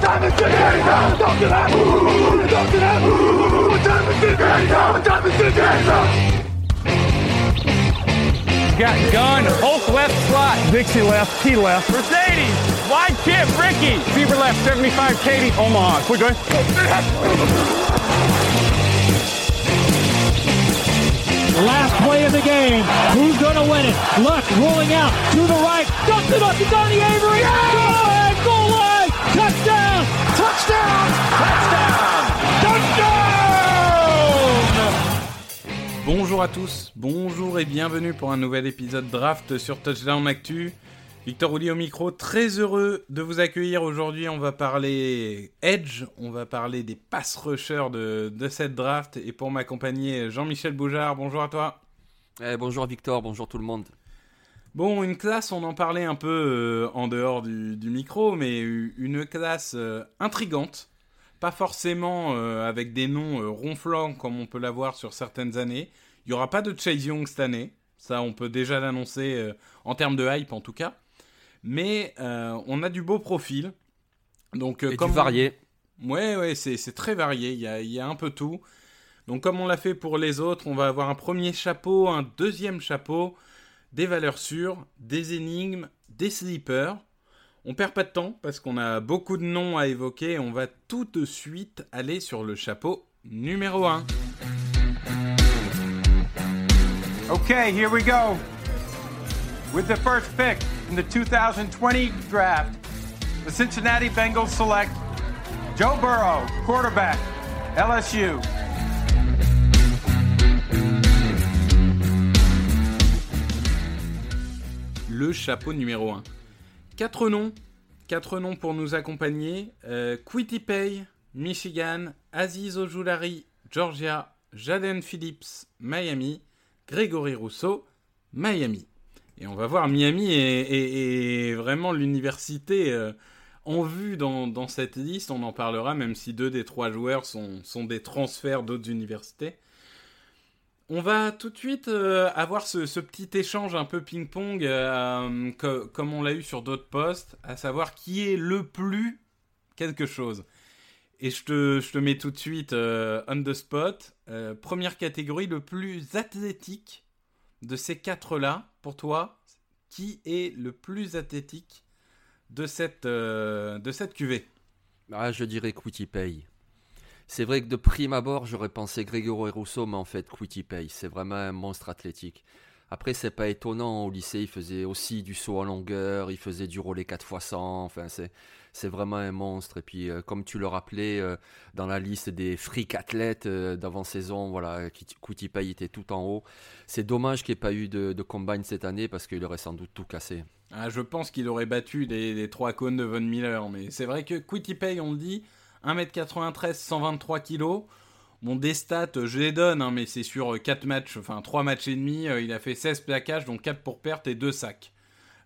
time is now? What time is it now? Got gun, Hulk left slot. Dixie left, T left. Mercedes, wide chip, Ricky. Fever left, 75, Katie, Omaha. Quick, go Last play of the game. Who's going to win it? Luck rolling out to the right. Dumps it up to Donnie Avery. Line. Touchdown. Touchdown. Touchdown. Touchdown. Bonjour à tous, bonjour et bienvenue pour un nouvel épisode draft sur Touchdown Actu. Victor Roulier au micro, très heureux de vous accueillir aujourd'hui. On va parler Edge, on va parler des pass rushers de, cette draft. Et pour m'accompagner, Jean-Michel Boujard, bonjour à toi. Eh, bonjour Victor, bonjour tout le monde. Bon, une classe, on en parlait un peu euh, en dehors du, du micro, mais une classe euh, intrigante. Pas forcément euh, avec des noms ronflants comme on peut l'avoir sur certaines années. Il n'y aura pas de Chase Young cette année. Ça, on peut déjà l'annoncer en termes de hype en tout cas. Mais on a du beau profil. Donc, Et comme du varié. Ouais, ouais, c'est c'est très varié. Il y a, il y a un peu tout. Donc, comme on l'a fait pour les autres, on va avoir un premier chapeau, un deuxième chapeau, des valeurs sûres, des énigmes, des sleepers. On perd pas de temps parce qu'on a beaucoup de noms à évoquer. On va tout de suite aller sur le chapeau numéro 1. Okay, here we go. With the first pick in the 2020 draft, the Cincinnati Bengals select Joe Burrow, quarterback, LSU. Le chapeau numéro 1. Quatre noms, quatre noms pour nous accompagner. Euh, Quitty Michigan, Aziz Ojulari, Georgia, Jaden Phillips, Miami, Grégory Rousseau, Miami. Et on va voir, Miami est, vraiment l'université euh, en vue dans, cette liste. On en parlera, même si deux des trois joueurs sont des transferts d'autres universités. On va tout de suite euh, avoir ce, petit échange un peu ping-pong, euh, co- comme on l'a eu sur d'autres postes, à savoir qui est le plus quelque chose. Et je te, mets tout de suite euh, on the spot. Première catégorie, le plus athlétique de ces quatre-là, pour toi, qui est le plus athlétique de cette, de cette cuvée? Ah, je dirais Quitty Pay. C'est vrai que de prime abord, j'aurais pensé Grégory Rousseau, mais en fait, Quitty Pay, c'est vraiment un monstre athlétique. Après, c'est pas étonnant, au lycée, il faisait aussi du saut en longueur, il faisait du relais 4x100, enfin, c'est, vraiment un monstre. Et puis, euh, comme tu le rappelais, euh, dans la liste des freak athlètes euh, d'avant-saison, voilà, Quitty Pay était tout en haut. C'est dommage qu'il n'y ait pas eu de, de combine cette année, parce qu'il aurait sans doute tout cassé. Ah, je pense qu'il aurait battu les, les trois cônes de Von Miller, mais c'est vrai que Quitty Pay, on le dit, 1m93, 123 kg. Bon, des stats, je les donne, hein, mais c'est sur 4 matchs, enfin 3 matchs et demi, euh, il a fait 16 plaquages, donc 4 pour perte et 2 sacs.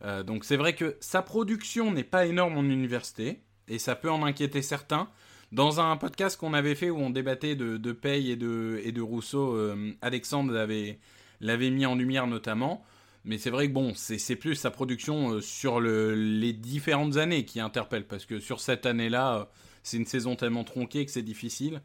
Euh, donc c'est vrai que sa production n'est pas énorme en université, et ça peut en inquiéter certains. Dans un podcast qu'on avait fait où on débattait de, de et de, Rousseau, euh, Alexandre l'avait, mis en lumière notamment. Mais c'est vrai que bon, c'est, plus sa production euh, sur le, les différentes années qui interpelle, parce que sur cette année-là, euh, c'est une saison tellement tronquée que c'est difficile.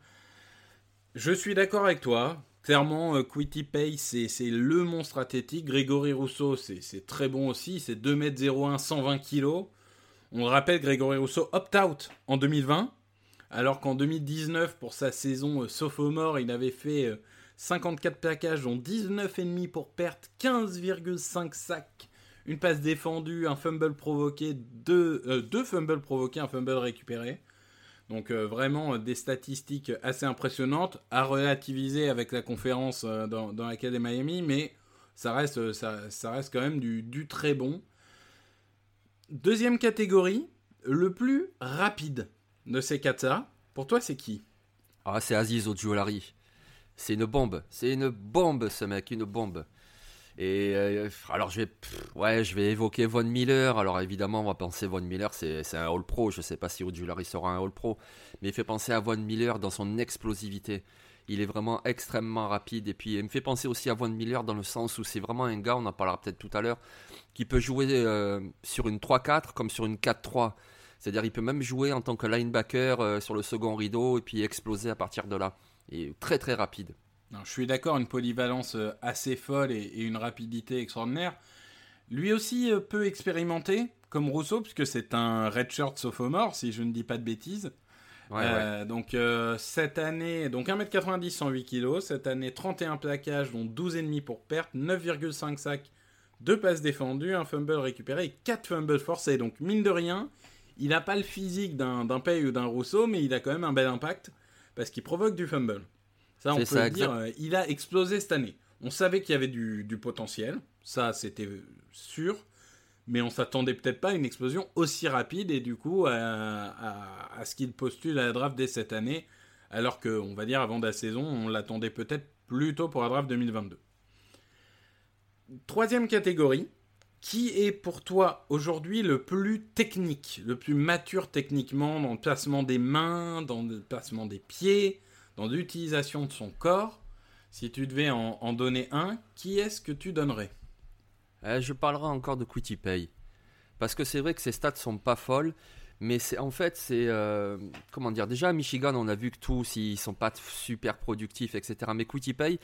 Je suis d'accord avec toi. Clairement, euh, Quitty Pay, c'est le monstre athlétique. Grégory Rousseau, c'est très bon aussi. C'est 2m01, 120 kg. On le rappelle, Grégory Rousseau opt-out en 2020. Alors qu'en 2019, pour sa saison euh, sophomore, il avait fait 54 euh, plaquages, dont 19,5 pour perte, 15,5 sacs, une passe défendue, un fumble provoqué, deux, deux fumbles provoqués, un fumble récupéré. Donc euh, vraiment euh, des statistiques assez impressionnantes à relativiser avec la conférence euh, dans, laquelle est Miami, mais ça reste, ça, reste quand même du, très bon. Deuxième catégorie, le plus rapide de ces quatre Pour toi, c'est qui? Ah, c'est Aziz Ojulari. C'est une bombe. C'est une bombe, ce mec, une bombe. Et euh, alors je vais, ouais, je vais évoquer Von Miller. Alors évidemment, on va penser Von Miller, c'est un All Pro. Je ne sais pas si Ojulari sera un All Pro, mais il fait penser à Von Miller dans son explosivité. Il est vraiment extrêmement rapide. Et puis il me fait penser aussi à Von Miller dans le sens où c'est vraiment un gars, on en parlera peut-être tout à l'heure, qui peut jouer euh, sur une 3-4 comme sur une 4-3. C'est-à-dire il peut même jouer en tant que linebacker euh, sur le second rideau et puis exploser à partir de là. Et très très rapide je suis d'accord, une polyvalence euh, assez folle et, une rapidité extraordinaire. Lui aussi euh, peut expérimenter, comme Rousseau, puisque c'est un redshirt sophomore, si je ne dis pas de bêtises. Euh, donc cette année, donc 1m90, 108 kg, cette année 31 plaquages, dont 12,5 pour perte, 9,5 sacs, 2 passes défendues, un fumble récupéré et 4 fumbles forcés. Donc mine de rien, il n'a pas le physique d'un Pay ou d'un Rousseau, mais il a quand même un bel impact parce qu'il provoque du fumble. Ça, on peut dire, euh, il a explosé cette année. On savait qu'il y avait du, potentiel, ça c'était sûr, mais on s'attendait peut-être pas à une explosion aussi rapide et du coup à, ce qu'il postule à la draft dès cette année, alors que, on va dire, avant la saison, on l'attendait peut-être plutôt pour la draft 2022. Troisième catégorie, qui est pour toi aujourd'hui le plus technique, le plus mature techniquement dans le placement des mains, dans le placement des pieds, dans l'utilisation de son corps, si tu devais en, donner un, qui est-ce que tu donnerais eh, Je parlerai encore de Quitty Pay. Parce que c'est vrai que ses stats sont pas folles, mais c'est en fait, c'est. Euh, comment dire Déjà à Michigan, on a vu que tous, ils sont pas super productifs, etc. Mais Quitty Pay,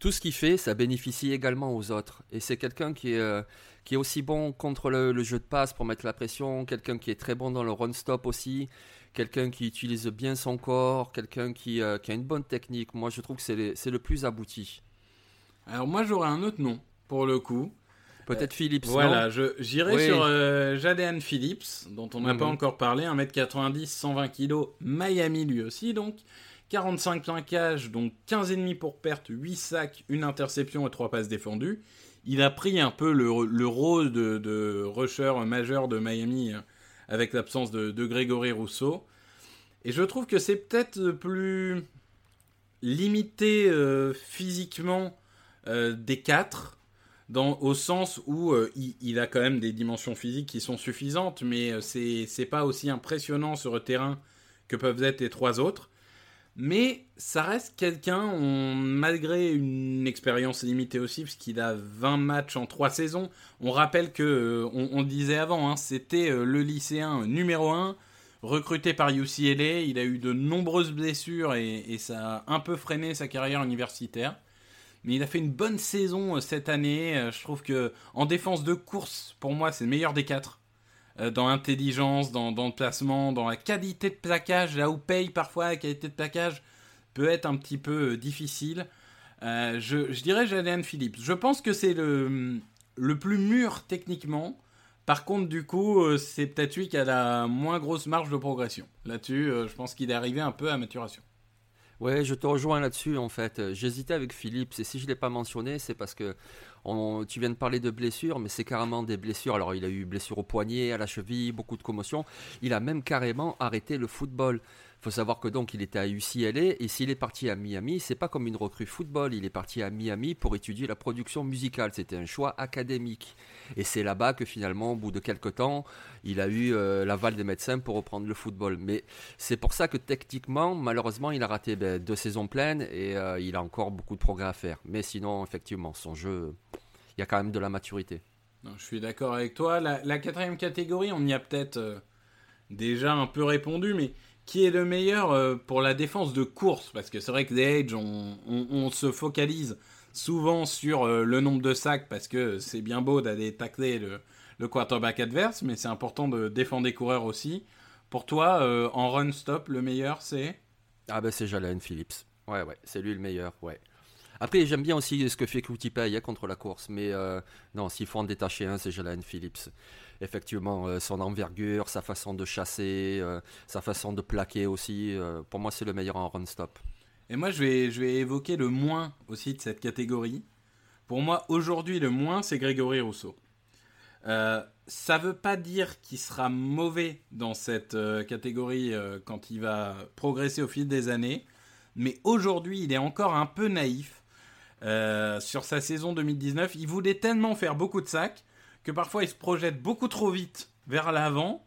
tout ce qu'il fait, ça bénéficie également aux autres. Et c'est quelqu'un qui est. Euh, qui est aussi bon contre le, le, jeu de passe pour mettre la pression, quelqu'un qui est très bon dans le run-stop aussi, quelqu'un qui utilise bien son corps, quelqu'un qui, euh, qui, a une bonne technique. Moi, je trouve que c'est le plus abouti. Alors moi, j'aurais un autre nom, pour le coup. Peut-être euh, Phillips. Voilà, j'irai sur euh, Jadean Phillips, dont on n'a pas mhm. encore parlé, 1m90, 120 kg, Miami lui aussi, donc 45 plaquages, donc 15,5 pour perte, 8 sacs, une interception et 3 passes défendues. Il a pris un peu le, rôle de, de rusher majeur de Miami avec l'absence de, Grégory Rousseau. Et je trouve que c'est peut-être plus limité euh, physiquement euh, des quatre, au sens où euh, il, a quand même des dimensions physiques qui sont suffisantes, mais c'est pas aussi impressionnant sur le terrain que peuvent être les trois autres. Mais ça reste quelqu'un, malgré une expérience limitée aussi, puisqu'il a 20 matchs en 3 saisons. On rappelle que, euh, on, disait avant, hein, c'était euh, le lycéen numéro 1, recruté par UCLA. Il a eu de nombreuses blessures et, ça a un peu freiné sa carrière universitaire. Mais il a fait une bonne saison euh, cette année. Je trouve que en défense de course, pour moi, c'est le meilleur des 4 dans l'intelligence, dans, le placement, dans la qualité de plaquage, là où paye parfois la qualité de plaquage peut être un petit peu euh, difficile. Euh, je, dirais Jalen Phillips. Je pense que c'est le, le plus mûr techniquement. Par contre, du coup, c'est peut-être lui qui a la moins grosse marge de progression. Là-dessus, je pense qu'il est arrivé un peu à maturation. Ouais, je te rejoins là-dessus en fait. J'hésitais avec Philippe, et si je ne l'ai pas mentionné, c'est parce que tu viens de parler de blessures, mais c'est carrément des blessures. Alors, il a eu blessure au poignet, à la cheville, beaucoup de commotions. Il a même carrément arrêté le football. Faut savoir que donc il était à UCLA et s'il est parti à Miami, c'est pas comme une recrue football. Il est parti à Miami pour étudier la production musicale. C'était un choix académique. Et c'est là-bas que finalement, au bout de quelques temps, il a eu euh, l'aval des médecins pour reprendre le football. Mais c'est pour ça que techniquement, malheureusement, il a raté ben, deux saisons pleines et euh, il a encore beaucoup de progrès à faire. Mais sinon, effectivement, son jeu, il y a quand même de la maturité. je suis d'accord avec toi. La, quatrième catégorie, on y a peut-être euh, déjà un peu répondu, mais qui est le meilleur euh, pour la défense de course Parce que c'est vrai que The Age, on, se focalise souvent sur euh, le nombre de sacs parce que c'est bien beau d'aller tacler le, quarterback adverse, mais c'est important de défendre des coureurs aussi. Pour toi, euh, en run stop, le meilleur c'est? Ah ben c'est Jalen Phillips. Ouais, ouais, c'est lui le meilleur, ouais. Après, j'aime bien aussi ce que fait hein, contre la course, mais non, s'il faut en détacher un, c'est Jalen Phillips. Effectivement, euh, son envergure, sa façon de chasser, euh, sa façon de plaquer aussi, euh, pour moi, c'est le meilleur en run stop. Et moi, je vais, je vais évoquer le moins aussi de cette catégorie. Pour moi, aujourd'hui, le moins, c'est Grégory Rousseau. Ça veut pas dire qu'il sera mauvais dans cette catégorie quand il va progresser au fil des années, mais aujourd'hui, il est encore un peu naïf sur sa saison 2019. Il voulait tellement faire beaucoup de sacs que parfois il se projette beaucoup trop vite vers l'avant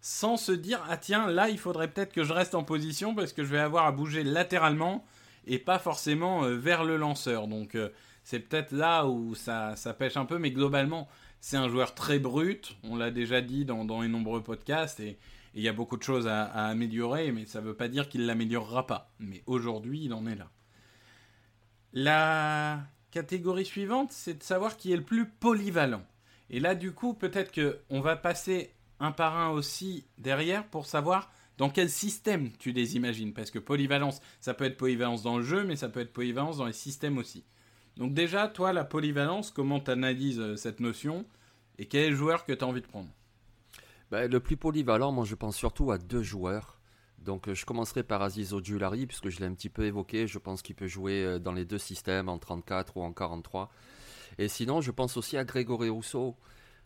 sans se dire ah tiens là il faudrait peut-être que je reste en position parce que je vais avoir à bouger latéralement et pas forcément euh, vers le lanceur. Donc euh, c'est peut-être là où ça, pêche un peu mais globalement c'est un joueur très brut. On l'a déjà dit dans, dans les nombreux podcasts et il y a beaucoup de choses à, améliorer mais ça veut pas dire qu'il l'améliorera pas. Mais aujourd'hui il en est là. La catégorie suivante, c'est de savoir qui est le plus polyvalent. Et là, du coup, peut-être que on va passer un par un aussi derrière pour savoir dans quel système tu les imagines. Parce que polyvalence, ça peut être polyvalence dans le jeu, mais ça peut être polyvalence dans les systèmes aussi. Donc déjà, toi, la polyvalence, comment tu analyses cette notion et quel joueur que tu as envie de prendre? Ben, le plus polyvalent, moi je pense surtout à deux joueurs. Donc euh, je commencerai par Aziz Ojulari, puisque je l'ai un petit peu évoqué. Je pense qu'il peut jouer euh, dans les deux systèmes, en 34 ou en 43. Et sinon, je pense aussi à Grégory Rousseau.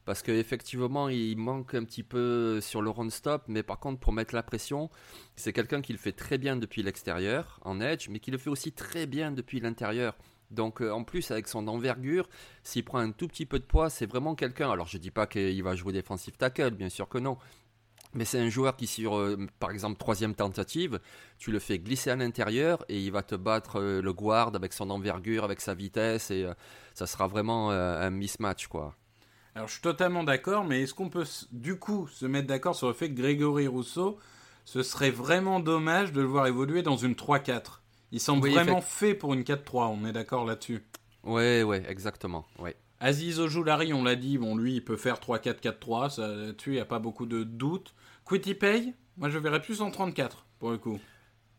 Parce qu'effectivement, il manque un petit peu sur le run-stop, mais par contre, pour mettre la pression, c'est quelqu'un qui le fait très bien depuis l'extérieur, en edge, mais qui le fait aussi très bien depuis l'intérieur. Donc euh, en plus, avec son envergure, s'il prend un tout petit peu de poids, c'est vraiment quelqu'un. Alors je dis pas qu'il va jouer défensif tackle, bien sûr que non. Mais c'est un joueur qui, sur, euh, par exemple, troisième tentative, tu le fais glisser à l'intérieur et il va te battre euh, le guard avec son envergure, avec sa vitesse et euh, ça sera vraiment un mismatch, quoi. Alors, je suis totalement d'accord, mais est-ce qu'on peut du coup se mettre d'accord sur le fait que Grégory Rousseau, ce serait vraiment dommage de le voir évoluer dans une 3-4 Il semble Oui, vraiment effect- fait pour une 4-3, on est d'accord là-dessus? Ouais, ouais, exactement. Ouais. Aziz Ojulari, on l'a dit, bon, lui, il peut faire 3-4-4-3, ça, là-dessus, il n'y a pas beaucoup de doutes. Quitty Pay, moi, je verrais plus en 34, pour le coup.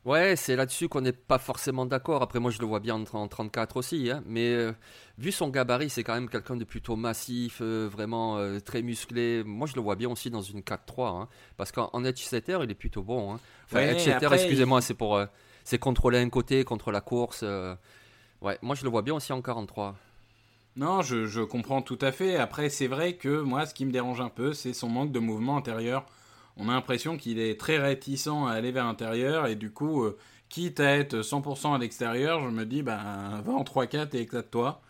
Ouais, c'est là-dessus qu'on n'est pas forcément d'accord. Après, moi, je le vois bien en, en 34 aussi. hein. Mais euh, vu son gabarit, c'est quand même quelqu'un de plutôt massif, euh, vraiment euh, très musclé. Moi, je le vois bien aussi dans une 4-3. hein. Parce qu'en en edge setter, il est plutôt bon. Hein. Enfin, Ouais, edge setter, excusez-moi, il- c'est pour c'est contrôler un côté, contre la course. Ouais, moi, je le vois bien aussi en 43. Non, je, comprends tout à fait. Après, c'est vrai que moi, ce qui me dérange un peu, c'est son manque de mouvement intérieur. On a l'impression qu'il est très réticent à aller vers l'intérieur et du coup, euh, quitte à être 100% à l'extérieur, je me dis, ben, va en 3-4 et éclate-toi.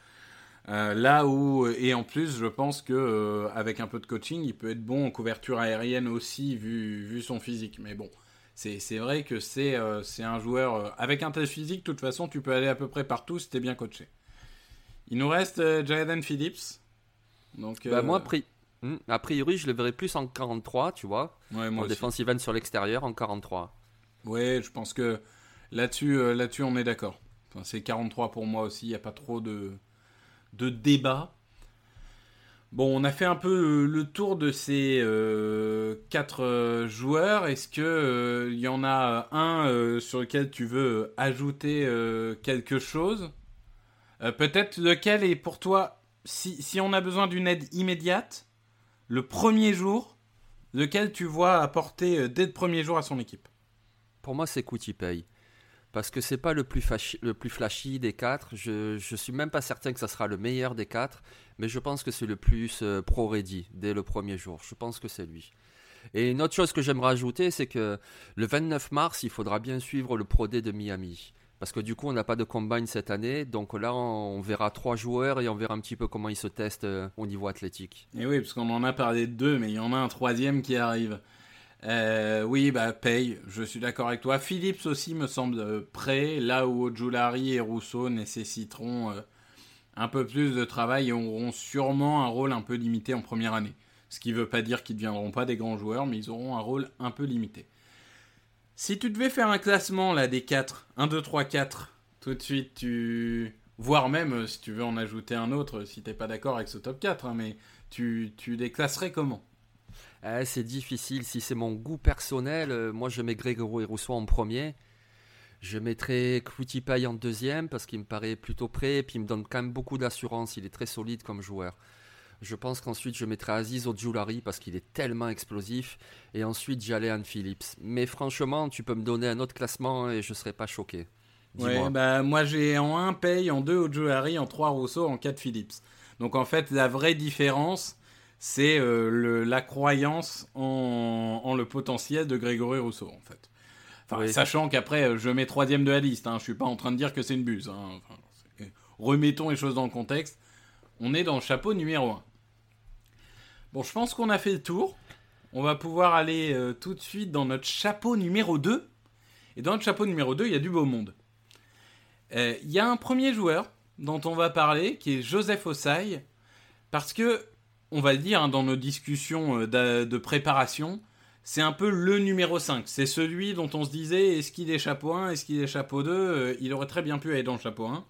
Euh, là où, et en plus, je pense que euh, avec un peu de coaching, il peut être bon en couverture aérienne aussi, vu, vu son physique. Mais bon, c'est vrai que c'est euh, un joueur avec un tel physique. De toute façon, tu peux aller à peu près partout si t'es bien coaché. Il nous reste euh, Jaden Phillips. Donc, Bah, euh, moi, a pri- Hmm, a priori, je le verrais plus en 43, tu vois. ouais, moi en aussi. defensive end sur l'extérieur, en 43. Ouais, je pense que là-dessus, euh, là-dessus, on est d'accord. Enfin, c'est 43 pour moi aussi. Il n'y a pas trop de de débat. Bon, on a fait un peu euh, le tour de ces euh, quatre euh, joueurs. Est-ce que euh, il y en a un euh, sur lequel tu veux ajouter euh, quelque chose? Euh, Peut-être lequel est pour toi, si, si on a besoin d'une aide immédiate, le premier jour, lequel tu vois apporter euh, dès le premier jour à son équipe? Pour moi, c'est Koutipay. Parce que c'est pas le plus, le plus flashy des quatre. Je, je suis même pas certain que ça sera le meilleur des quatre. Mais je pense que c'est le plus euh, pro-ready dès le premier jour. Je pense que c'est lui. Et une autre chose que j'aimerais ajouter, c'est que le 29 mars, il faudra bien suivre le Pro de Miami. Parce que du coup, on n'a pas de combine cette année. Donc là, on verra trois joueurs et on verra un petit peu comment ils se testent euh, au niveau athlétique. Et oui, parce qu'on en a parlé de deux, mais il y en a un troisième qui arrive. Euh, oui, bah, paye, je suis d'accord avec toi. Phillips aussi me semble euh, prêt, là où Ojulari et Rousseau nécessiteront un peu plus de travail et auront sûrement un rôle un peu limité en première année. Ce qui ne veut pas dire qu'ils ne deviendront pas des grands joueurs, mais ils auront un rôle un peu limité. Si tu devais faire un classement là des 4, 1, 2, 3, 4, tout de suite tu. Voire même euh, si tu veux en ajouter un autre, si t'es pas d'accord avec ce top 4, hein, mais tu, tu les classerais comment? Eh, c'est difficile. Si c'est mon goût personnel, euh, moi je mets Grégory Rousseau en premier. Je mettrais Pay en deuxième parce qu'il me paraît plutôt prêt et puis il me donne quand même beaucoup d'assurance. Il est très solide comme joueur. Je pense qu'ensuite je mettrai Aziz Ojulari parce qu'il est tellement explosif. Et ensuite Jalen Phillips. Mais franchement, tu peux me donner un autre classement et je ne serais pas choqué. Ouais, bah, moi j'ai en 1 Pay, en 2 Ojulari, en 3 Rousseau, en 4 Phillips. Donc en fait, la vraie différence, c'est euh, la croyance en, en, le potentiel de Grégory Rousseau, en fait. Enfin, sachant qu'après, euh, je mets troisième de la liste. Hein. Je suis pas en train de dire que c'est une buse. Hein. remettons les choses dans le contexte. On est dans le chapeau numéro 1. Bon, je pense qu'on a fait le tour. On va pouvoir aller euh, tout de suite dans notre chapeau numéro 2. Et dans notre chapeau numéro 2, il y a du beau monde. Euh, il y a un premier joueur dont on va parler, qui est Joseph Ossai. Parce que, on va le dire hein, dans nos discussions de préparation, c'est un peu le numéro 5. C'est celui dont on se disait est-ce qu'il est chapeau 1, est-ce qu'il est chapeau 2 euh, Il aurait très bien pu aller dans le chapeau 1.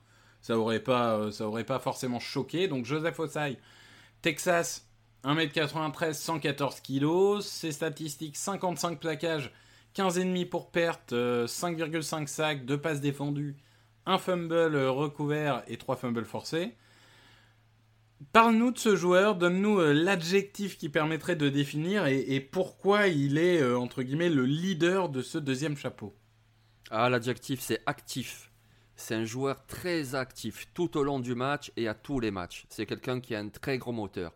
Ça aurait pas, euh, ça aurait pas forcément choqué. Donc Joseph Ossai, Texas, 1m93, 114 kg. Ses statistiques 55 plaquages, 15,5 pour perte, 5,5 euh, sacs, 2 passes défendues, 1 fumble recouvert et 3 fumbles forcés. Parle-nous de ce joueur, donne-nous euh, l'adjectif qui permettrait de définir et, pourquoi il est, euh, entre guillemets, le leader de ce deuxième chapeau. Ah, l'adjectif, c'est actif. C'est un joueur très actif tout au long du match et à tous les matchs. C'est quelqu'un qui a un très gros moteur.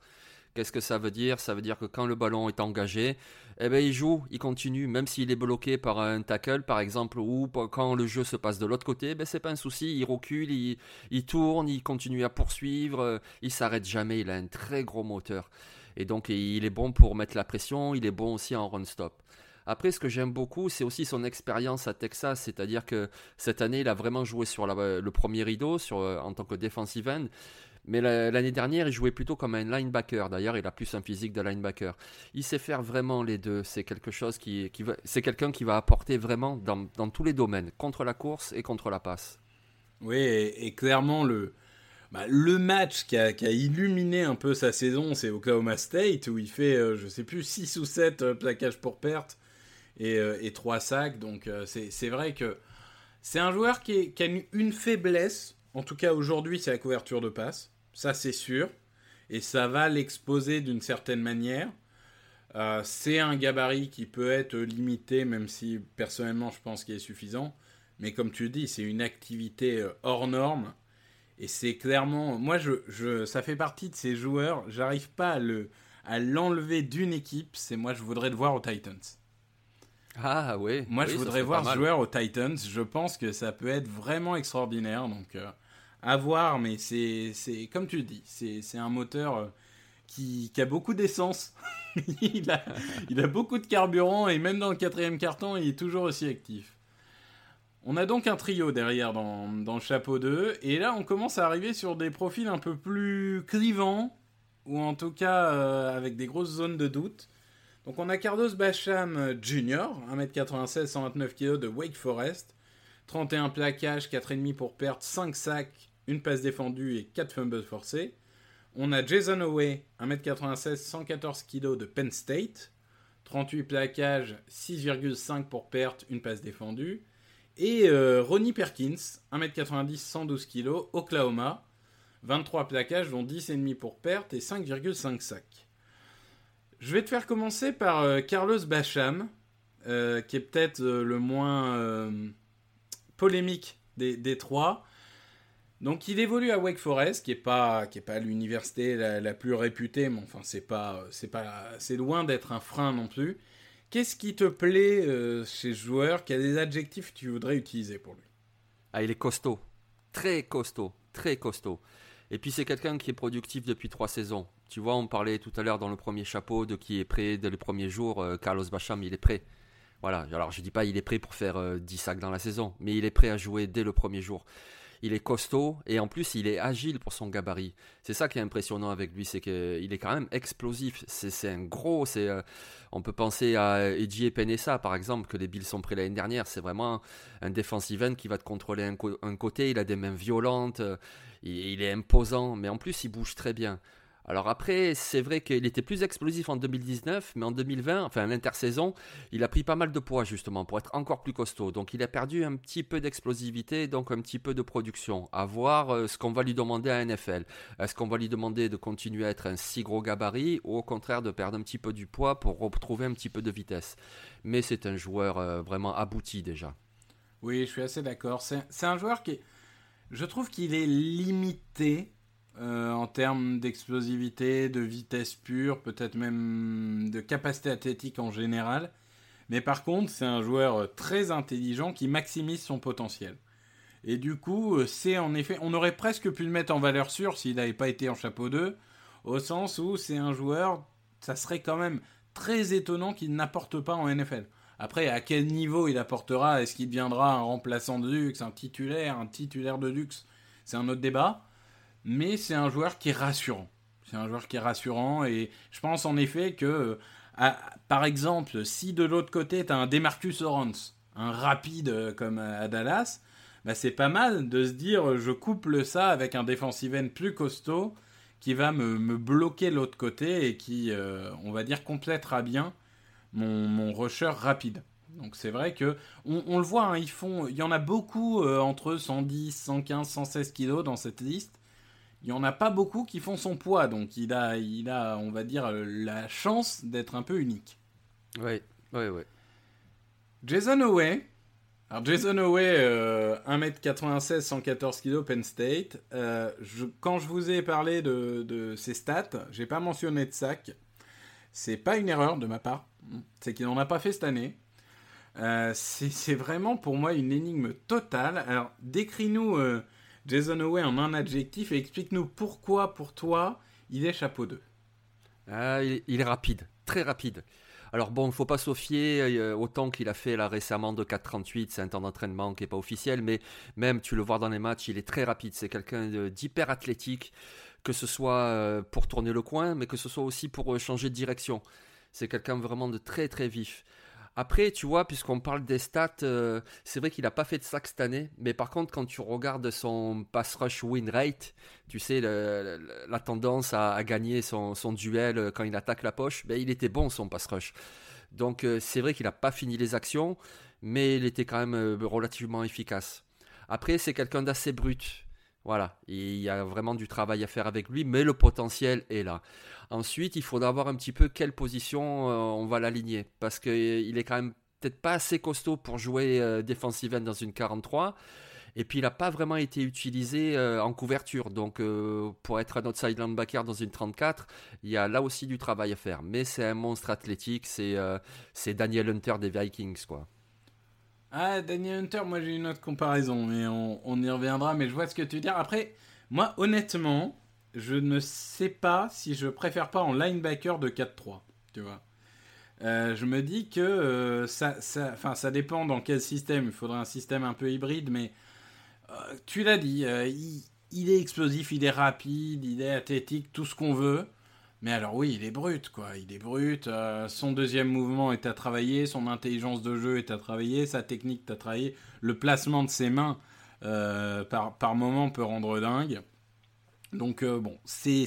Qu'est-ce que ça veut dire? Ça veut dire que quand le ballon est engagé, eh ben, il joue, il continue, même s'il est bloqué par un tackle, par exemple, ou quand le jeu se passe de l'autre côté, ben, c'est pas un souci, il recule, il, tourne, il continue à poursuivre, euh, il s'arrête jamais, il a un très gros moteur. Et donc, il est bon pour mettre la pression, il est bon aussi en run-stop. Après, ce que j'aime beaucoup, c'est aussi son expérience à Texas, c'est-à-dire que cette année, il a vraiment joué sur le premier rideau euh, en tant que defensive end. Mais l'année dernière, il jouait plutôt comme un linebacker. D'ailleurs, il a plus un physique de linebacker. Il sait faire vraiment les deux. C'est quelque chose qui, c'est quelqu'un qui va apporter vraiment dans, tous les domaines, contre la course et contre la passe. Oui, et, clairement le, bah, le match qui a, illuminé un peu sa saison, c'est Oklahoma State où il fait, euh, je sais plus, 6 ou 7 euh, plaquages pour perte et, euh, et 3 sacs. Donc c'est vrai que c'est un joueur qui, a une faiblesse. En tout cas aujourd'hui, c'est la couverture de passe ça c'est sûr, et ça va l'exposer d'une certaine manière. Euh, c'est un gabarit qui peut être limité, même si personnellement je pense qu'il est suffisant. Mais comme tu dis, c'est une activité euh, hors norme. Et c'est clairement. Moi, je, ça fait partie de ces joueurs. J'arrive pas à, le, à l'enlever d'une équipe. C'est moi, je voudrais le voir aux Titans. Ah oui. Moi, je voudrais voir ce joueur aux Titans. Je pense que ça peut être vraiment extraordinaire. Donc. Euh, à voir, mais c'est, comme tu le dis, c'est, un moteur euh, qui, a beaucoup d'essence. il, a, il a beaucoup de carburant et même dans le quatrième carton, il est toujours aussi actif. On a donc un trio derrière dans, dans, le chapeau 2, et là on commence à arriver sur des profils un peu plus clivants, ou en tout cas euh, avec des grosses zones de doute. Donc on a Carlos Bacham Jr., 1m96, 129 kg de Wake Forest, 31 plaquages, 4,5 pour perte, 5 sacs, une passe défendue et 4 fumbles forcés. On a Jason Away, 1m96, 114 kg de Penn State. 38 plaquages, 6,5 pour perte, une passe défendue. Et euh, Ronnie Perkins, 1m90, 112 kg, Oklahoma. 23 plaquages, dont 10,5 pour perte et 5,5 sacs. Je vais te faire commencer par euh, Carlos Bacham, euh, qui est peut-être le moins polémique des, des trois. Donc il évolue à Wake Forest, qui est pas pas l'université la, plus réputée, mais enfin c'est pas c'est pas c'est loin d'être un frein non plus. Qu'est-ce qui te plaît euh, chez ce joueur? Quels des adjectifs tu voudrais utiliser pour lui? Ah, il est costaud, très costaud, très costaud. Et puis c'est quelqu'un qui est productif depuis trois saisons. Tu vois, on parlait tout à l'heure dans le premier chapeau de qui est prêt dès le premier jour. Euh, Carlos Bacham, il est prêt. Voilà. Alors je dis pas il est prêt pour faire 10 euh, sacs dans la saison, mais il est prêt à jouer dès le premier jour. il est costaud et en plus il est agile pour son gabarit. C'est ça qui est impressionnant avec lui, c'est qu'il est quand même explosif. C'est un gros, euh, on peut penser à Edgy Penessa par exemple que les Bills sont pris l'année dernière. C'est vraiment un defensive end qui va te contrôler un, côté. Il a des mains violentes, il est imposant, mais en plus il bouge très bien. Alors après, c'est vrai qu'il était plus explosif en 2019, mais en 2020, enfin l'intersaison, il a pris pas mal de poids justement pour être encore plus costaud. Donc il a perdu un petit peu d'explosivité, donc un petit peu de production. À voir euh, ce qu'on va lui demander à NFL. Est-ce qu'on va lui demander de continuer à être un si gros gabarit ou au contraire de perdre un petit peu du poids pour retrouver un petit peu de vitesse? Mais c'est un joueur euh, vraiment abouti déjà. Oui, je suis assez d'accord. C'est un joueur qui, je trouve qu'il est limité euh, en termes d'explosivité, de vitesse pure, peut-être même de capacité athlétique en général. Mais par contre, c'est un joueur très intelligent qui maximise son potentiel. Et du coup, euh, c'est en effet, on aurait presque pu le mettre en valeur sûre s'il n'avait pas été en chapeau 2, au sens où c'est un joueur, ça serait quand même très étonnant qu'il n'apporte pas en NFL. Après, à quel niveau il apportera? Est-ce qu'il deviendra un remplaçant de Dux, un titulaire, un titulaire de Dux? C'est un autre débat mais c'est un joueur qui est rassurant. C'est un joueur qui est rassurant et je pense en effet que, euh, par exemple, si de l'autre côté tu as un Demarcus Lawrence, un rapide euh, comme à Dallas, bah c'est pas mal de se dire je couple ça avec un defensive end plus costaud qui va me, bloquer l'autre côté et qui, euh, on va dire, complétera bien mon, mon rusher rapide. Donc c'est vrai que on, le voit, hein, ils font, il y en a beaucoup entre 110, 115, 116 kilos dans cette liste il n'y en a pas beaucoup qui font son poids, donc il a, il a on va dire, la chance d'être un peu unique. Oui, oui, oui. Jason Away. Alors Jason Away, 1m96, 114 kg, Penn State. Euh, quand je vous ai parlé de, de ses stats, j'ai pas mentionné de sac. C'est pas une erreur de ma part. C'est qu'il n'en a pas fait cette année. Euh, c'est vraiment pour moi une énigme totale. Alors décris-nous euh, Jason Away en un adjectif et explique-nous pourquoi, pour toi, il est chapeau 2. Ah, il, est rapide, très rapide. Alors bon, il ne faut pas s'offier euh, autant qu'il a fait là récemment de 4,38, c'est un temps d'entraînement qui n'est pas officiel, mais même tu le vois dans les matchs, il est très rapide, c'est quelqu'un d'hyper athlétique, que ce soit euh, pour tourner le coin, mais que ce soit aussi pour euh, changer de direction. C'est quelqu'un vraiment de très très vif. Après, tu vois, puisqu'on parle des stats, euh, c'est vrai qu'il n'a pas fait de sac cette année, mais par contre, quand tu regardes son pass rush win rate, tu sais, la tendance à, gagner son, duel euh, quand il attaque la poche, ben, il était bon son pass rush. Donc, euh, c'est vrai qu'il n'a pas fini les actions, mais il était quand même relativement efficace. Après, c'est quelqu'un d'assez brut. Voilà, il y a vraiment du travail à faire avec lui, mais le potentiel est là. Ensuite, il faudra voir un petit peu quelle position euh, on va l'aligner, parce qu'il est quand même peut-être pas assez costaud pour jouer euh, defensive end dans une 43. Et puis il n'a pas vraiment été utilisé euh, en couverture. Donc pour être un outside linebacker dans une 34, il y a là aussi du travail à faire. Mais c'est un monstre athlétique, c'est Daniel Hunter des Vikings. quoi. Ah, Daniel Hunter, moi j'ai une autre comparaison, mais on, y reviendra. Mais je vois ce que tu veux dire. Après, moi honnêtement, je ne sais pas si je préfère pas en linebacker de 4-3. Tu vois. Euh, je me dis que euh, ça, ça, ça dépend dans quel système. Il faudrait un système un peu hybride, mais euh, tu l'as dit, il, il, est explosif, il est rapide, il est athlétique, tout ce qu'on veut. Mais alors oui, il est brut, quoi. Il est brut. son deuxième mouvement est à travailler, son intelligence de jeu est à travailler, sa technique est à travailler. Le placement de ses mains, par, par moment, peut rendre dingue. Donc euh, bon, c'est,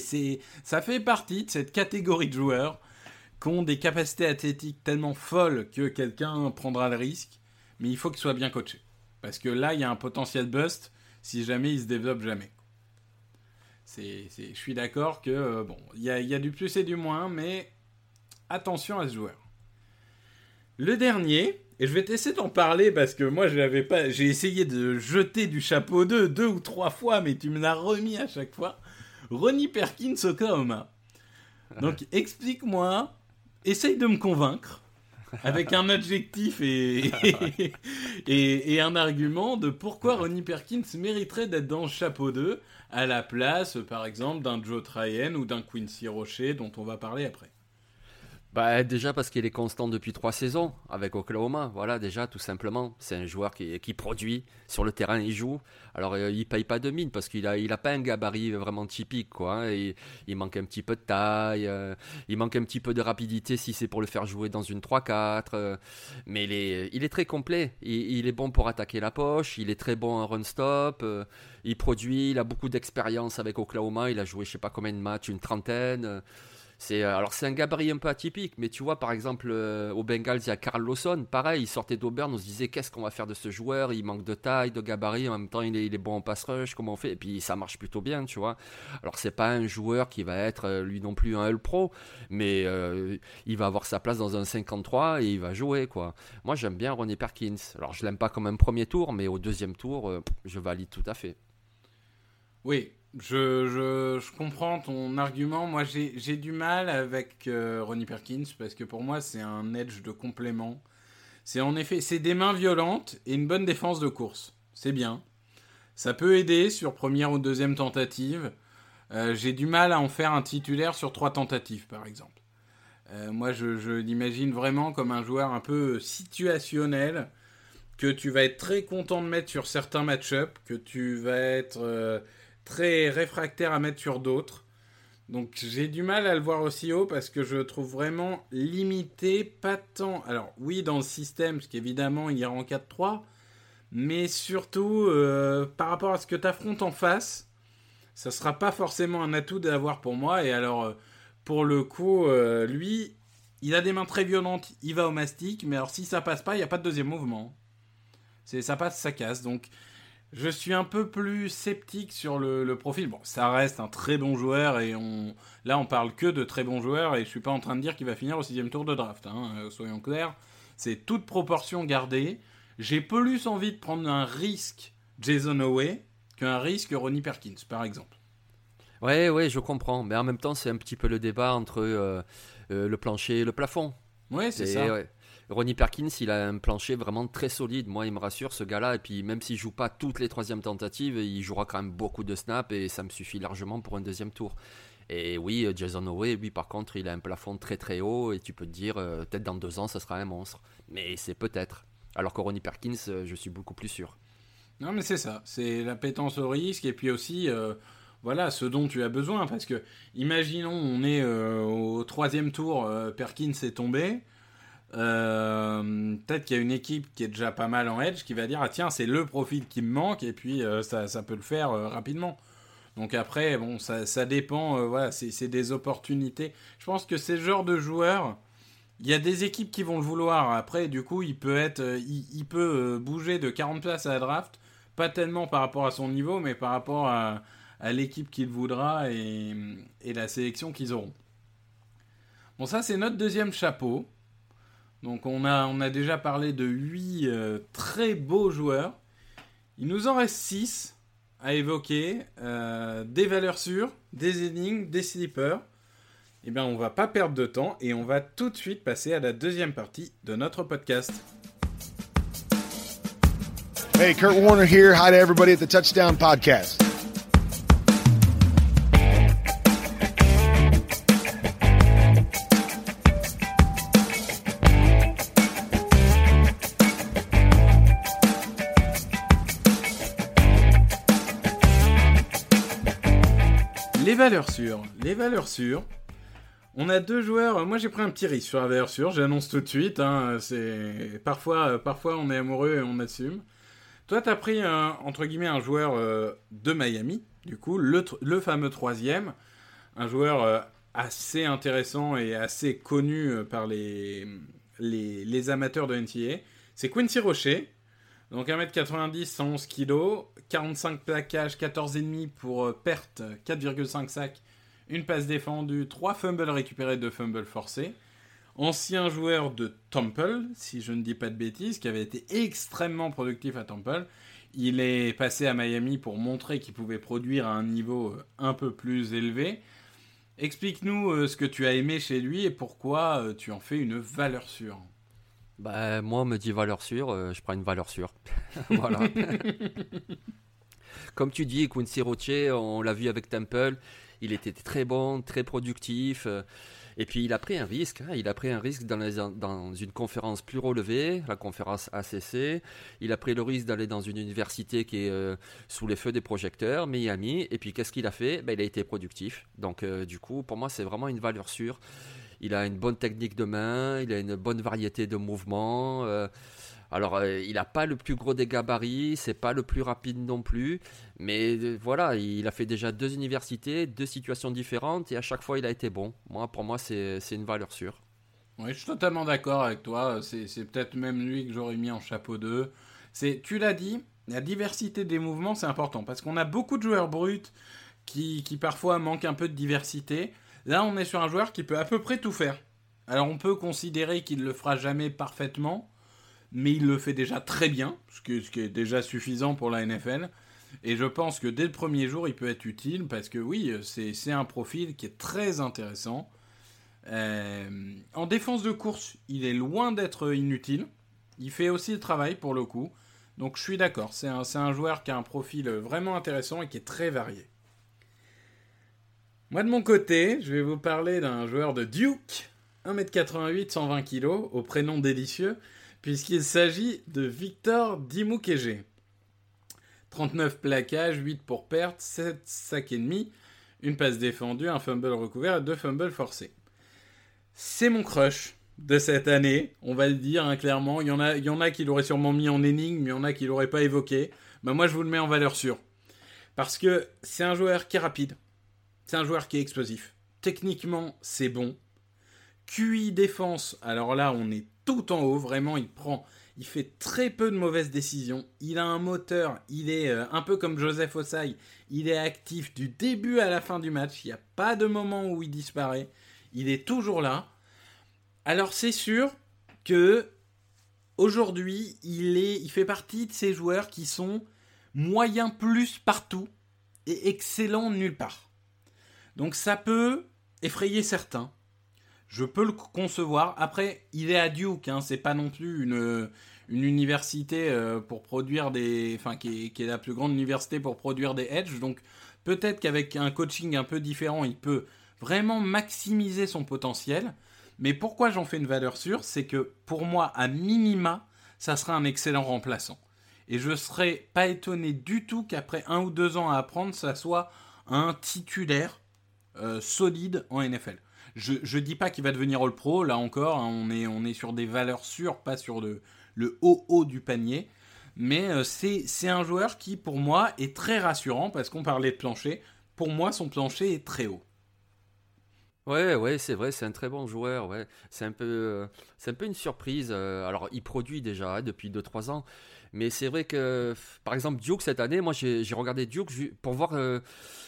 ça fait partie de cette catégorie de joueurs qui ont des capacités athlétiques tellement folles que quelqu'un prendra le risque, mais il faut qu'il soit bien coaché. Parce que là, il y a un potentiel bust si jamais il se développe jamais. C'est, je suis d'accord que, euh, bon, il y a, y a du plus et du moins, mais attention à ce joueur. Le dernier, et je vais t'essayer d'en parler parce que moi, je l'avais pas. J'ai essayé de jeter du chapeau 2 deux ou trois fois, mais tu me l'as remis à chaque fois. Ronnie Perkins Oklahoma. Donc, explique-moi. Essaye de me convaincre avec un adjectif et, et, un argument de pourquoi Ronnie Perkins mériterait d'être dans le chapeau 2 à la place, par exemple, d'un Joe Tryon ou d'un Quincy Rocher dont on va parler après. Bah, déjà parce qu'il est constant depuis trois saisons avec Oklahoma. Voilà, déjà, tout simplement. C'est un joueur qui, qui, produit sur le terrain, il joue. Alors, euh, il paye pas de mine parce qu'il a, il a pas un gabarit vraiment typique, quoi. Hein. Il manque un petit peu de taille, euh, il manque un petit peu de rapidité si c'est pour le faire jouer dans une 3-4. Euh. mais il est, il est très complet. Il, il, est bon pour attaquer la poche, il est très bon en run-stop, il produit, il a beaucoup d'expérience avec Oklahoma. Il a joué, je sais pas combien de matchs, une trentaine. Euh, alors c'est un gabarit un peu atypique, mais tu vois par exemple euh, au Bengals il y a Carl Lawson, pareil, il sortait d'Auburn, on se disait qu'est-ce qu'on va faire de ce joueur, il manque de taille, de gabarit, en même temps il est, bon en pass rush, comment on fait? Et puis ça marche plutôt bien, tu vois. Alors c'est pas un joueur qui va être euh, lui non plus un All Pro, mais il va avoir sa place dans un 53 et il va jouer quoi. Moi j'aime bien Ronnie Perkins. Alors je l'aime pas comme un premier tour, mais au deuxième tour je valide tout à fait. Oui, je, je, comprends ton argument. Moi, j'ai du mal avec euh, Ronnie Perkins parce que pour moi, c'est un edge de complément. C'est en effet, c'est des mains violentes et une bonne défense de course. C'est bien. Ça peut aider sur première ou deuxième tentative. Euh, j'ai du mal à en faire un titulaire sur trois tentatives, par exemple. Euh, moi, je, je l'imagine vraiment comme un joueur un peu situationnel que tu vas être très content de mettre sur certains match-ups, que tu vas être très réfractaire à mettre sur d'autres. Donc j'ai du mal à le voir aussi haut parce que je le trouve vraiment limité, pas tant. Alors oui, dans le système, parce qu'évidemment il ira en 4-3, mais surtout euh, par rapport à ce que tu affrontes en face, ça sera pas forcément un atout d'avoir pour moi. Et alors, euh, pour le coup, euh, lui, il a des mains très violentes, il va au mastic, mais alors si ça passe pas, il n'y a pas de deuxième mouvement. C'est ça passe, ça casse. Donc je suis un peu plus sceptique sur le, profil. Bon, ça reste un très bon joueur et on, là, on parle que de très bons joueurs et je suis pas en train de dire qu'il va finir au sixième tour de draft. Hein, euh, soyons clairs, c'est toute proportion gardée. J'ai plus envie de prendre un risque Jason Howe qu'un risque Ronnie Perkins, par exemple. Ouais, ouais, je comprends. Mais en même temps, c'est un petit peu le débat entre euh, euh, le plancher et le plafond. Ouais, c'est ça. Ouais. Ronnie Perkins, il a un plancher vraiment très solide. Moi, il me rassure, ce gars-là. Et puis, même s'il joue pas toutes les troisièmes tentatives, il jouera quand même beaucoup de snaps et ça me suffit largement pour un deuxième tour. Et oui, euh, Jason Howe, lui, par contre, il a un plafond très très haut et tu peux te dire, euh, peut-être dans deux ans, ça sera un monstre. Mais c'est peut-être. Alors que Ronnie Perkins, euh, je suis beaucoup plus sûr. Non, mais c'est ça. C'est la pétence au risque et puis aussi. voilà ce dont tu as besoin. Parce que, imaginons, on est au troisième tour, Perkins est tombé. Euh, peut-être qu'il y a une équipe qui est déjà pas mal en edge qui va dire ah tiens c'est le profil qui me manque et puis euh, ça, ça, peut le faire euh, rapidement. Donc après bon ça, ça dépend voilà c'est des opportunités. Je pense que c'est ce genre de joueur il y a des équipes qui vont le vouloir. Après du coup il peut être il, peut bouger de 40 places à la draft pas tellement par rapport à son niveau mais par rapport à, à l'équipe qu'il voudra et, et la sélection qu'ils auront. Bon ça c'est notre deuxième chapeau. Donc on a, on a déjà parlé de 8 euh, très beaux joueurs. Il nous en reste 6 à évoquer. Euh, des valeurs sûres, des énigmes, des sleepers. Eh bien on va pas perdre de temps et on va tout de suite passer à la deuxième partie de notre podcast. Hey, Kurt Warner here. Hi to everybody at the Touchdown Podcast. Valeurs sûres. Les valeurs sûres. On a deux joueurs. Moi, j'ai pris un petit risque sur la valeur sûre. J'annonce tout de suite. Hein, c'est parfois, parfois, on est amoureux et on assume. Toi, t'as pris un, entre guillemets un joueur euh, de Miami. Du coup, le, fameux troisième, un joueur euh, assez intéressant et assez connu euh, par les, les, les amateurs de NCA. C'est Quincy Rocher. Donc 1m90, 111 kg, 45 plaquages, 14,5 pour euh, perte, 4,5 sacs, une passe défendue, 3 fumbles récupérés, 2 fumbles forcés. Ancien joueur de Temple, si je ne dis pas de bêtises, qui avait été extrêmement productif à Temple. Il est passé à Miami pour montrer qu'il pouvait produire à un niveau euh, un peu plus élevé. Explique-nous euh, ce que tu as aimé chez lui et pourquoi tu en fais une valeur sûre. Bah, moi, on me dit valeur sûre, euh, je prends une valeur sûre. voilà. Comme tu dis, Quincy Roche, on l'a vu avec Temple, il était très bon, très productif. Euh, Et puis il a pris un risque. Hein. Il a pris un risque dans, dans, une conférence plus relevée, la conférence ACC. Il a pris le risque d'aller dans une université qui est euh, sous les feux des projecteurs, Miami. Et puis qu'est-ce qu'il a fait? Ben, Il a été productif. Donc euh, du coup, pour moi, c'est vraiment une valeur sûre. Il a une bonne technique de main, il a une bonne variété de mouvements. Euh, alors, euh, il n'a pas le plus gros des gabarits, c'est pas le plus rapide non plus, mais euh, voilà, il a fait déjà deux universités, deux situations différentes, et à chaque fois, il a été bon. Moi, pour moi, c'est une valeur sûre. Oui, je suis totalement d'accord avec toi. C'est peut-être même lui que j'aurais mis en chapeau 2. Tu l'as dit, la diversité des mouvements, c'est important, parce qu'on a beaucoup de joueurs bruts qui, qui parfois manquent un peu de diversité. Là, on est sur un joueur qui peut à peu près tout faire. Alors, on peut considérer qu'il ne le fera jamais parfaitement, mais il le fait déjà très bien, ce qui, est déjà suffisant pour la NFL. Et je pense que dès le premier jour, il peut être utile parce que oui, c'est un profil qui est très intéressant. Euh, en défense de course, il est loin d'être inutile. Il fait aussi le travail pour le coup. Donc je suis d'accord, c'est un, un, joueur qui a un profil vraiment intéressant et qui est très varié. Moi de mon côté, je vais vous parler d'un joueur de Duke, 1m88, 120 kg, au prénom délicieux, puisqu'il s'agit de Victor Dimukege. 39 plaquages, 8 pour perte, 7 sacs et demi, une passe défendue, un fumble recouvert et deux fumbles forcés. C'est mon crush de cette année, on va le dire hein, clairement. Il y, en a, qui l'auraient sûrement mis en énigme, mais il y en a qui l'auraient pas évoqué. Bah, moi, je vous le mets en valeur sûre. Parce que c'est un joueur qui est rapide, c'est un joueur qui est explosif. Techniquement, c'est bon. QI défense, alors là, on est tout en haut, vraiment, il prend, il fait très peu de mauvaises décisions. Il a un moteur, il est euh, un peu comme Joseph Osai, il est actif du début à la fin du match. Il n'y a pas de moment où il disparaît. Il est toujours là. Alors c'est sûr que aujourd'hui, il est, il fait partie de ces joueurs qui sont moyens plus partout et excellents nulle part. Donc ça peut effrayer certains je peux le concevoir. Après, il est à Duke, hein, c'est pas non plus une, université euh, pour produire des. Enfin, qui est, la plus grande université pour produire des edge. Donc, peut-être qu'avec un coaching un peu différent, il peut vraiment maximiser son potentiel. Mais pourquoi j'en fais une valeur sûre C'est que pour moi, à minima, ça sera un excellent remplaçant. Et je serais pas étonné du tout qu'après un ou deux ans à apprendre, ça soit un titulaire euh, solide en NFL. Je, je dis pas qu'il va devenir All Pro, là encore, hein, on, est, sur des valeurs sûres, pas sur le, haut haut du panier. Mais euh, c'est un joueur qui, pour moi, est très rassurant parce qu'on parlait de plancher. Pour moi, son plancher est très haut. Ouais, ouais, c'est vrai, c'est un très bon joueur. Ouais. C'est un, peu, euh, une surprise. Alors, il produit déjà hein, depuis 2-3 ans. Mais c'est vrai que, par exemple, Duke cette année, moi j'ai regardé Duke pour voir euh,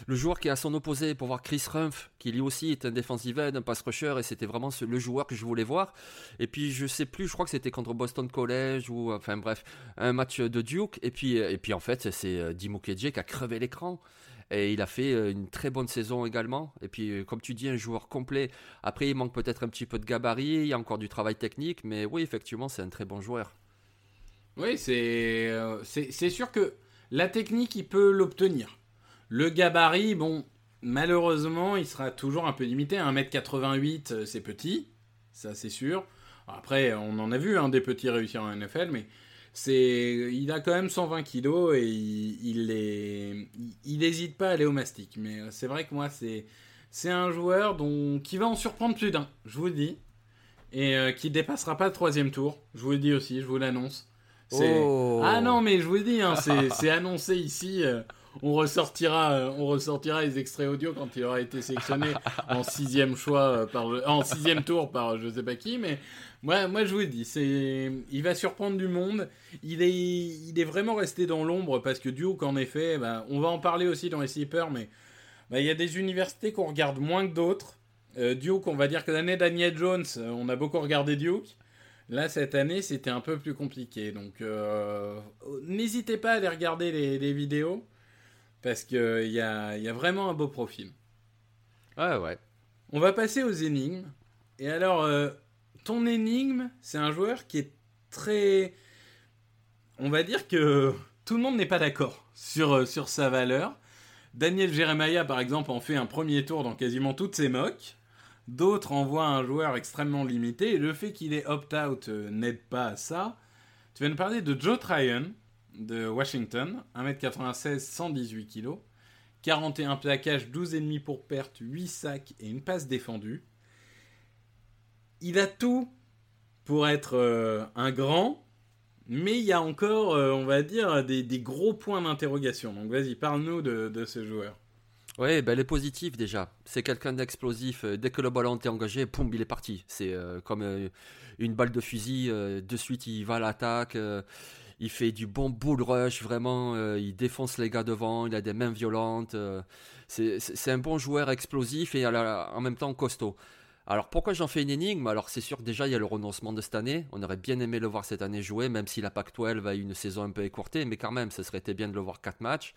le joueur qui est à son opposé, pour voir Chris Rumpf, qui lui aussi est un defensive end, un pass rusher, et c'était vraiment le joueur que je voulais voir. Et puis je sais plus, je crois que c'était contre Boston College, ou enfin bref, un match de Duke. Et puis, et puis en fait, c'est euh, Dimo qui a crevé l'écran. Et il a fait euh, une très bonne saison également. Et puis, comme tu dis, un joueur complet. Après, il manque peut-être un petit peu de gabarit, il y a encore du travail technique, mais oui, effectivement, c'est un très bon joueur. Oui, euh, c'est sûr que la technique, il peut l'obtenir. Le gabarit, bon, malheureusement, il sera toujours un peu limité. 1m88, euh, c'est petit, ça c'est sûr. Après, on en a vu hein, des petits réussir en NFL, mais il a quand même 120 kilos et il, il n'hésite pas à aller au mastic. Mais euh, c'est vrai que moi, c'est, c'est un joueur dont, qui va en surprendre plus d'un, je vous le dis, et qui dépassera pas le troisième tour. Je vous le dis aussi, je vous l'annonce. Oh. Ah non, mais je vous dis, hein, c'est annoncé ici. Euh, on ressortira, euh, on ressortira les extraits audio quand il aura été sélectionné en sixième choix euh, par, en sixième tour par je sais pas qui, mais moi, moi je vous le dis, c'est, il va surprendre du monde. Il est, il est vraiment resté dans l'ombre parce que Duke, en effet, bah, on va en parler aussi dans les sleepers, mais bah, il y a des universités qu'on regarde moins que d'autres. Duke, on va dire que l'année Daniel Jones, on a beaucoup regardé Duke. Là, cette année, c'était un peu plus compliqué. Donc, euh, n'hésitez pas à aller regarder les, vidéos. Parce qu'il y a, y a vraiment un beau profil. Ouais, ouais. On va passer aux énigmes. Et alors, euh, ton énigme, c'est un joueur qui est très. On va dire que tout le monde n'est pas d'accord sur, euh, sur sa valeur. Daniel Jeremiah, par exemple, en fait un premier tour dans quasiment toutes ses mocks. D'autres envoient un joueur extrêmement limité. Et le fait qu'il ait opt-out euh, n'aide pas à ça. Tu vas nous parler de Joe Tryon de Washington, 1m96, 118 kg. 41 plaquages, 12,5 pour perte, 8 sacs et une passe défendue. Il a tout pour être euh, un grand, mais il y a encore, euh, on va dire, des, gros points d'interrogation. Donc vas-y, parle-nous de ce joueur. Oui, ben, il est positif déjà. C'est quelqu'un d'explosif. Euh, Dès que le ballon est engagé, poum, il est parti. C'est euh, comme euh, une balle de fusil. de suite, il va à l'attaque. il fait du bon bull rush, vraiment. il défonce les gars devant. Il a des mains violentes. c'est un bon joueur explosif et en même temps costaud. Alors pourquoi j'en fais une énigme? Alors c'est sûr que déjà il y a le renoncement de cette année. On aurait bien aimé le voir cette année jouer, même si la Pac-12 a eu une saison un peu écourtée, mais quand même, ça serait été bien de le voir 4 matchs.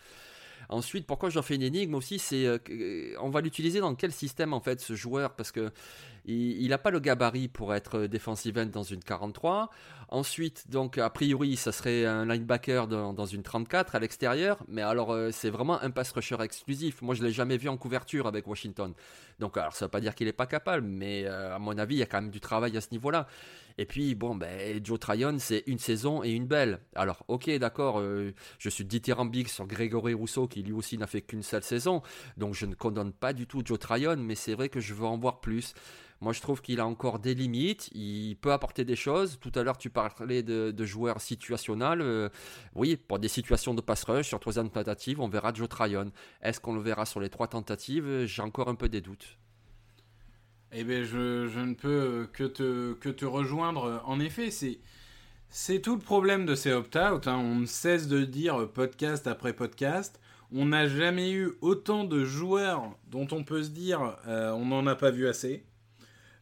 Ensuite, pourquoi j'en fais une énigme aussi, c'est euh, euh, on va l'utiliser dans quel système en fait ce joueur parce que il n'a pas le gabarit pour être defensive end dans une 43. Ensuite, donc a priori, ça serait un linebacker dans, une 34 à l'extérieur, mais alors euh, c'est vraiment un pass rusher exclusif. Moi, je l'ai jamais vu en couverture avec Washington. Donc alors ça veut pas dire qu'il est pas capable, mais euh, à mon avis, il y a quand même du travail à ce niveau-là. Et puis bon, ben Joe Tryon, c'est une saison et une belle. Alors ok, d'accord, euh, je suis dithyrambique sur Grégory Rousseau qui lui aussi n'a fait qu'une seule saison, donc je ne condamne pas du tout Joe Tryon, mais c'est vrai que je veux en voir plus. Moi, je trouve qu'il a encore des limites. Il peut apporter des choses. Tout à l'heure, tu parlais de, joueurs situationnels. Euh, oui, pour des situations de pass sur troisième tentative, on verra Joe Tryon. Est-ce qu'on le verra sur les trois tentatives? J'ai encore un peu des doutes. Eh bien, je, ne peux que te, que te rejoindre. En effet, c'est, tout le problème de ces opt-out. hein. On ne cesse de dire podcast après podcast. On n'a jamais eu autant de joueurs dont on peut se dire euh, on n'en a pas vu assez.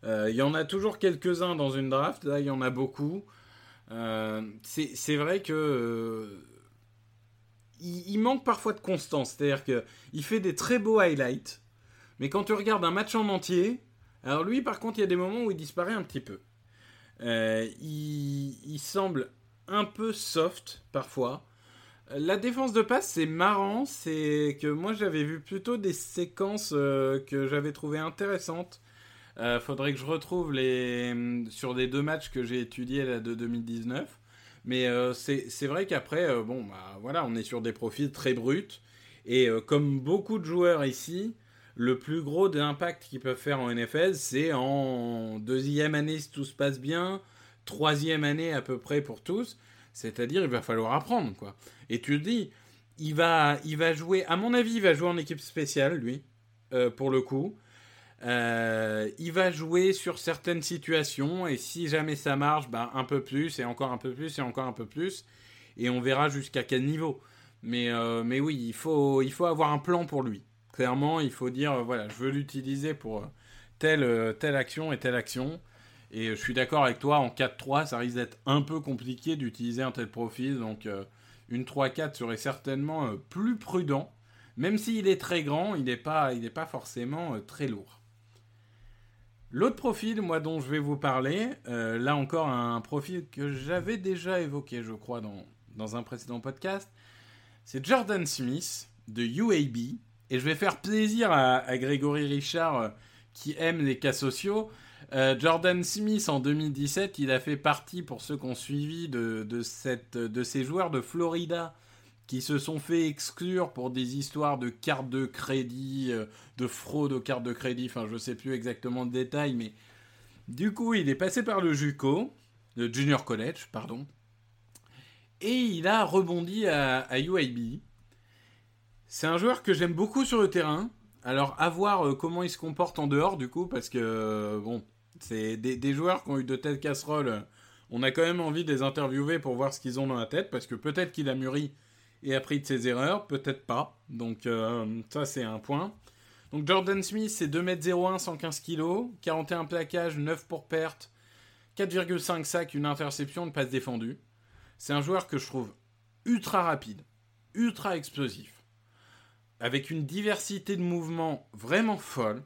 Euh, Il y en a toujours quelques-uns dans une draft. Là, il y en a beaucoup. Euh, c'est, vrai que. euh, il manque parfois de constance. C'est-à-dire qu'il fait des très beaux highlights. Mais quand tu regardes un match en entier, alors lui, par contre, il y a des moments où il disparaît un petit peu. Euh, il, semble un peu soft parfois. La défense de passe, c'est marrant, c'est que moi j'avais vu plutôt des séquences euh, que j'avais trouvées intéressantes. Euh, faudrait que je retrouve les sur les deux matchs que j'ai étudiés là, de 2019. Mais c'est vrai qu'après, bon, bah voilà, on est sur des profils très bruts. Et comme beaucoup de joueurs ici, le plus gros de l'impact qu'ils peuvent faire en NFL, c'est en deuxième année si tout se passe bien, troisième année à peu près pour tous. C'est-à-dire, il va falloir apprendre, quoi. Et tu te dis, il va, il va jouer, à mon avis, il va jouer en équipe spéciale, lui, euh, pour le coup. Euh, il va jouer sur certaines situations, et si jamais ça marche, bah, un peu plus, et encore un peu plus, et encore un peu plus. Et on verra jusqu'à quel niveau. Mais, euh, mais oui, il faut, il faut avoir un plan pour lui. Clairement, il faut dire, euh, voilà, je veux l'utiliser pour euh, telle, euh, telle action et telle action. Et je suis d'accord avec toi, en 4-3, ça risque d'être un peu compliqué d'utiliser un tel profil. Donc une 3-4 serait certainement plus prudent. Même s'il est très grand, il n'est pas, pas forcément très lourd. L'autre profil, moi, dont je vais vous parler, là encore un profil que j'avais déjà évoqué, je crois, dans, dans un précédent podcast, c'est Jordan Smith de UAB. Et je vais faire plaisir à, Grégory Richard euh, qui aime les cas sociaux. Euh, Jordan Smith en 2017, il a fait partie, pour ceux qui ont suivi, de, de, cette, de ces joueurs de Florida qui se sont fait exclure pour des histoires de cartes de crédit, euh, de fraude aux cartes de crédit, enfin je sais plus exactement le détail, mais du coup il est passé par le JUCO, le Junior College, pardon, et il a rebondi à, à UAB. C'est un joueur que j'aime beaucoup sur le terrain. Alors, à voir euh, comment il se comporte en dehors, du coup, parce que, euh, bon, c'est des, joueurs qui ont eu de telles casseroles. euh, On a quand même envie de les interviewer pour voir ce qu'ils ont dans la tête, parce que peut-être qu'il a mûri et appris de ses erreurs, peut-être pas. Donc, ça, c'est un point. Donc, Jordan Smith, c'est 2m01, 115 kg, 41 plaquages, 9 pour perte, 4,5 sacs, une interception, une passe défendue. C'est un joueur que je trouve ultra rapide, ultra explosif avec une diversité de mouvements vraiment folle.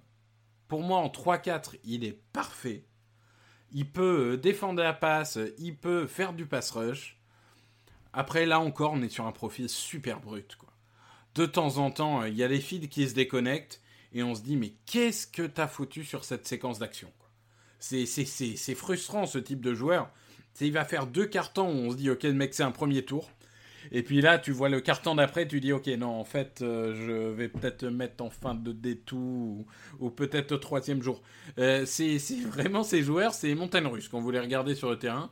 Pour moi, en 3-4, il est parfait. Il peut euh, défendre la passe, il peut faire du pass rush. Après, là encore, on est sur un profil super brut. De temps en temps, euh, il y a les feeds qui se déconnectent et on se dit mais qu'est-ce que t'as foutu sur cette séquence d'action C'est frustrant ce type de joueur. Il va faire deux cartons où on se dit ok le mec c'est un premier tour. Et puis là, tu vois le carton d'après, tu dis ok, non, en fait, euh, je vais peut-être mettre en fin de détour ou, peut-être au troisième jour. Euh, c'est vraiment ces joueurs, c'est montagne russe quand vous les regardez sur le terrain.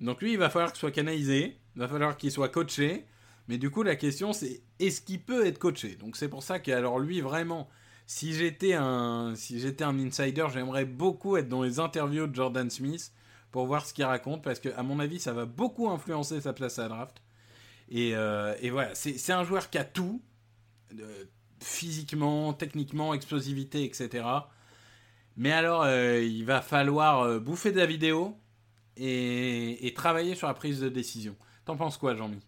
Donc lui, il va falloir qu'il soit canalisé, il va falloir qu'il soit coaché. Mais du coup, la question, c'est est-ce qu'il peut être coaché? Donc c'est pour ça que, alors lui, vraiment, si j'étais un, si j'étais un insider, j'aimerais beaucoup être dans les interviews de Jordan Smith pour voir ce qu'il raconte, parce que à mon avis, ça va beaucoup influencer sa place à la draft. Et, euh, et voilà, c'est un joueur qui a tout, euh, physiquement, techniquement, explosivité, etc. Mais alors, euh, il va falloir bouffer de la vidéo et, et, travailler sur la prise de décision. T'en penses quoi, Jean-Mi?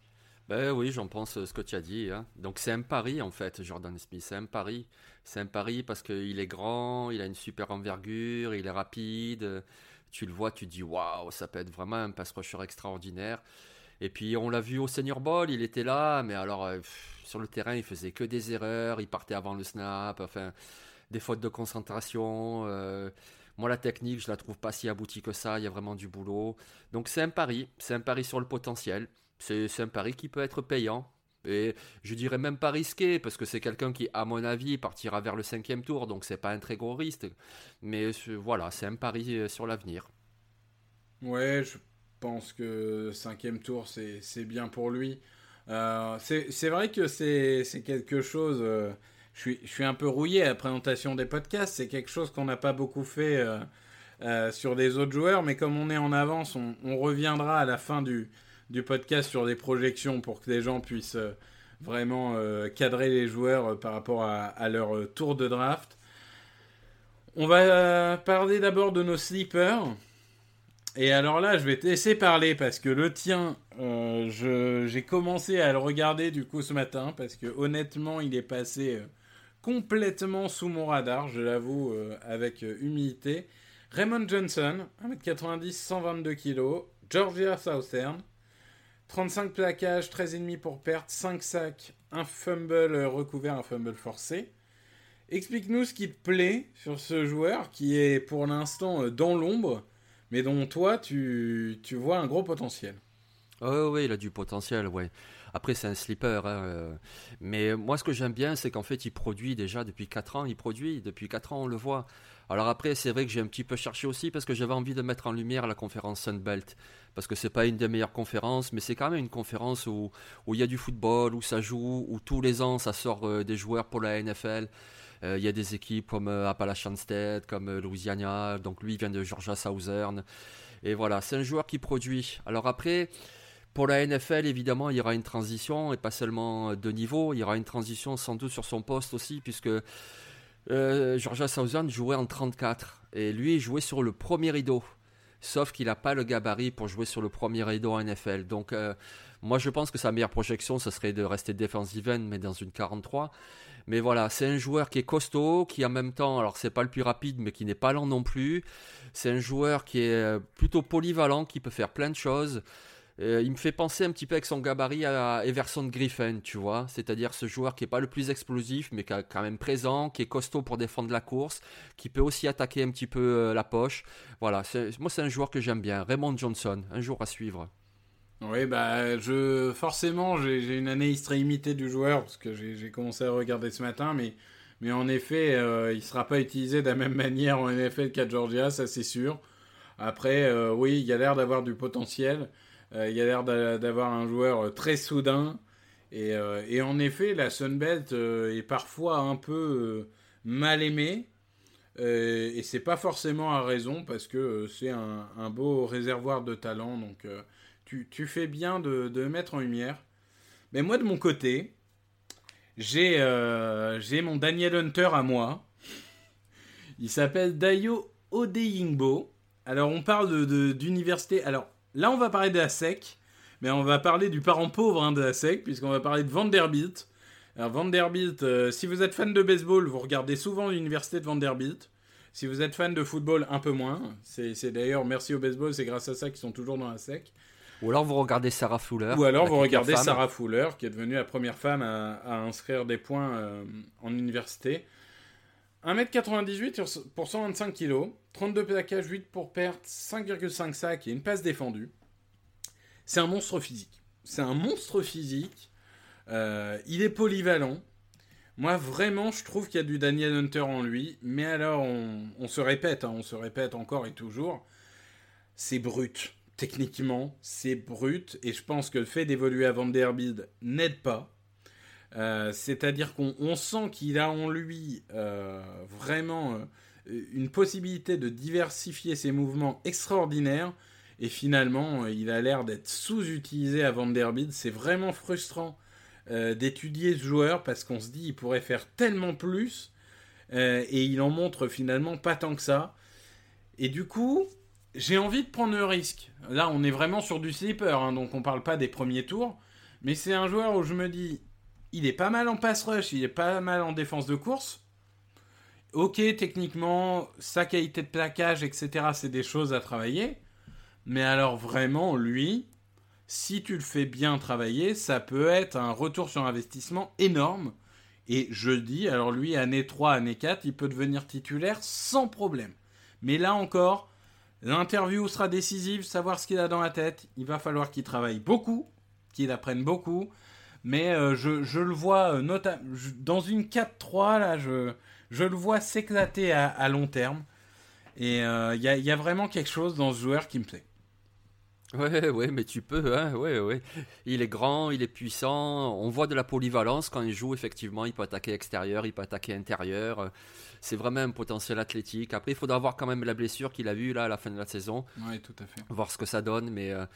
Ben oui, j'en pense ce que tu as dit. Hein. Donc c'est un pari en fait, Jordan Smith. C'est un pari. C'est un pari parce qu'il est grand, il a une super envergure, il est rapide. Tu le vois, tu te dis waouh, ça peut être vraiment un pass rusher extraordinaire. Et puis on l'a vu au Senior Bowl, il était là, mais alors euh, sur le terrain, il faisait que des erreurs, il partait avant le snap, enfin des fautes de concentration. Euh, moi, la technique, je la trouve pas si aboutie que ça. Il y a vraiment du boulot. Donc c'est un pari, c'est un pari sur le potentiel. C'est un pari qui peut être payant. Et je dirais même pas risqué, parce que c'est quelqu'un qui, à mon avis, partira vers le cinquième tour, donc c'est pas un très gros risque. Mais voilà, c'est un pari euh, sur l'avenir. Ouais, je pense que cinquième tour, c'est bien pour lui. Euh, c'est vrai que c'est quelque chose. Euh, je, suis, je suis un peu rouillé à la présentation des podcasts. C'est quelque chose qu'on n'a pas beaucoup fait sur des autres joueurs, mais comme on est en avance, on, reviendra à la fin du, du podcast sur des projections pour que les gens puissent euh, vraiment euh, cadrer les joueurs euh, par rapport à, leur tour de draft. On va parler d'abord de nos sleepers. Et alors là, je vais te laisser parler parce que le tien, j'ai commencé à le regarder du coup ce matin parce que honnêtement, il est passé complètement sous mon radar, je l'avoue avec humilité. Raymond Johnson, 1m90, 122 kg, Georgia Southern, 35 plaquages, 13,5 pour perte, 5 sacs, un fumble recouvert, un fumble forcé. Explique-nous ce qui te plaît sur ce joueur qui est pour l'instant euh, dans l'ombre, mais dont toi tu, tu vois un gros potentiel. Oh, oui, il a du potentiel, ouais. Après, c'est un slipper. Hein, euh. Mais moi, ce que j'aime bien, c'est qu'en fait, il produit déjà depuis 4 ans. Il produit depuis 4 ans, on le voit. Alors après, c'est vrai que j'ai un petit peu cherché aussi parce que j'avais envie de mettre en lumière la conférence Sunbelt parce que c'est pas une des meilleures conférences, mais c'est quand même une conférence où où il y a du football, où ça joue, où tous les ans ça sort euh, des joueurs pour la NFL. Euh, il y a des équipes comme euh, Appalachian State, comme Louisiana, donc lui il vient de Georgia Southern. Et voilà, c'est un joueur qui produit. Alors après, pour la NFL, évidemment, il y aura une transition, et pas seulement de niveau, il y aura une transition sans doute sur son poste aussi, puisque Georgia Southern jouait en 34, et lui il jouait sur le premier rideau sauf qu'il n'a pas le gabarit pour jouer sur le premier rideau en NFL. Donc, euh, moi, je pense que sa meilleure projection, ce serait de rester defensive end, mais dans une 43. Mais voilà, c'est un joueur qui est costaud, qui en même temps, alors c'est pas le plus rapide, mais qui n'est pas lent non plus. C'est un joueur qui est euh, plutôt polyvalent, qui peut faire plein de choses. Euh, il me fait penser un petit peu avec son gabarit à Everson Griffin, tu vois. C'est-à-dire ce joueur qui n'est pas le plus explosif, mais qui est quand même présent, qui est costaud pour défendre la course, qui peut aussi attaquer un petit peu euh, la poche. Voilà, moi c'est un joueur que j'aime bien. Raymond Johnson, un jour à suivre. Oui, bah, je, forcément, j'ai une très limitée du joueur, parce que j'ai commencé à regarder ce matin, mais, mais en effet, euh, il ne sera pas utilisé de la même manière en NFL qu'à Georgia, ça c'est sûr. Après, oui, il a l'air d'avoir du potentiel. Euh, il a l'air d'avoir un joueur euh, très soudain. Et, euh, et, en effet, la Sunbelt est parfois un peu mal aimée. et c'est pas forcément à raison parce que c'est un, un, beau réservoir de talent. Donc tu, fais bien de, mettre en lumière. Mais moi, de mon côté, j'ai mon Daniel Hunter à moi. Il s'appelle Dayo Odeyingbo. Alors, on parle d'université. Alors, Là, on va parler de la SEC, mais on va parler du parent pauvre hein, de la SEC, puisqu'on va parler de Vanderbilt. Alors, Vanderbilt, euh, si vous êtes fan de baseball, vous regardez souvent l'université de Vanderbilt. Si vous êtes fan de football, un peu moins. C'est d'ailleurs, merci au baseball, c'est grâce à ça qu'ils sont toujours dans la SEC. Ou alors vous regardez Sarah Fuller. Ou alors vous regardez Sarah Fuller, qui est devenue la première femme à, inscrire des points euh, en université. 1m98 pour 125 kg, 32 plaquages, 8 pour perte, 5,5 sacs et une passe défendue. C'est un monstre physique. C'est un monstre physique. Euh, il est polyvalent. Moi, vraiment, je trouve qu'il y a du Daniel Hunter en lui. Mais alors, on, se répète, hein, on se répète encore et toujours. C'est brut. Techniquement, c'est brut. Et je pense que le fait d'évoluer à Vanderbilt n'aide pas. Euh, c'est-à-dire qu'on sent qu'il a en lui euh, vraiment une possibilité de diversifier ses mouvements extraordinaires et finalement, euh, il a l'air d'être sous-utilisé à Vanderbilt. C'est vraiment frustrant euh, d'étudier ce joueur parce qu'on se dit il pourrait faire tellement plus euh, et il en montre finalement pas tant que ça. Et du coup, j'ai envie de prendre le risque. Là, on est vraiment sur du sleeper, hein, donc on parle pas des premiers tours. Mais c'est un joueur où je me dis, il est pas mal en pass rush, il est pas mal en défense de course. Ok, techniquement, sa qualité de plaquage, etc., c'est des choses à travailler. Mais alors vraiment, lui, si tu le fais bien travailler, ça peut être un retour sur investissement énorme. Et je dis, alors lui, année 3, année 4, il peut devenir titulaire sans problème. Mais là encore, l'interview sera décisive, savoir ce qu'il a dans la tête. Il va falloir qu'il travaille beaucoup, qu'il apprenne beaucoup. Mais euh, je, le vois, euh, notamment dans une 4-3, là, je, le vois s'éclater à, long terme. Et euh, il y, a vraiment quelque chose dans ce joueur qui me plaît. Ouais, ouais, mais tu peux, hein, ouais, ouais. Il est grand, il est puissant. On voit de la polyvalence quand il joue, effectivement. Il peut attaquer extérieur, il peut attaquer intérieur. C'est vraiment un potentiel athlétique. Après, il faudra voir quand même la blessure qu'il a vue là à la fin de la saison. Oui, tout à fait. Voir ce que ça donne, mais. Euh,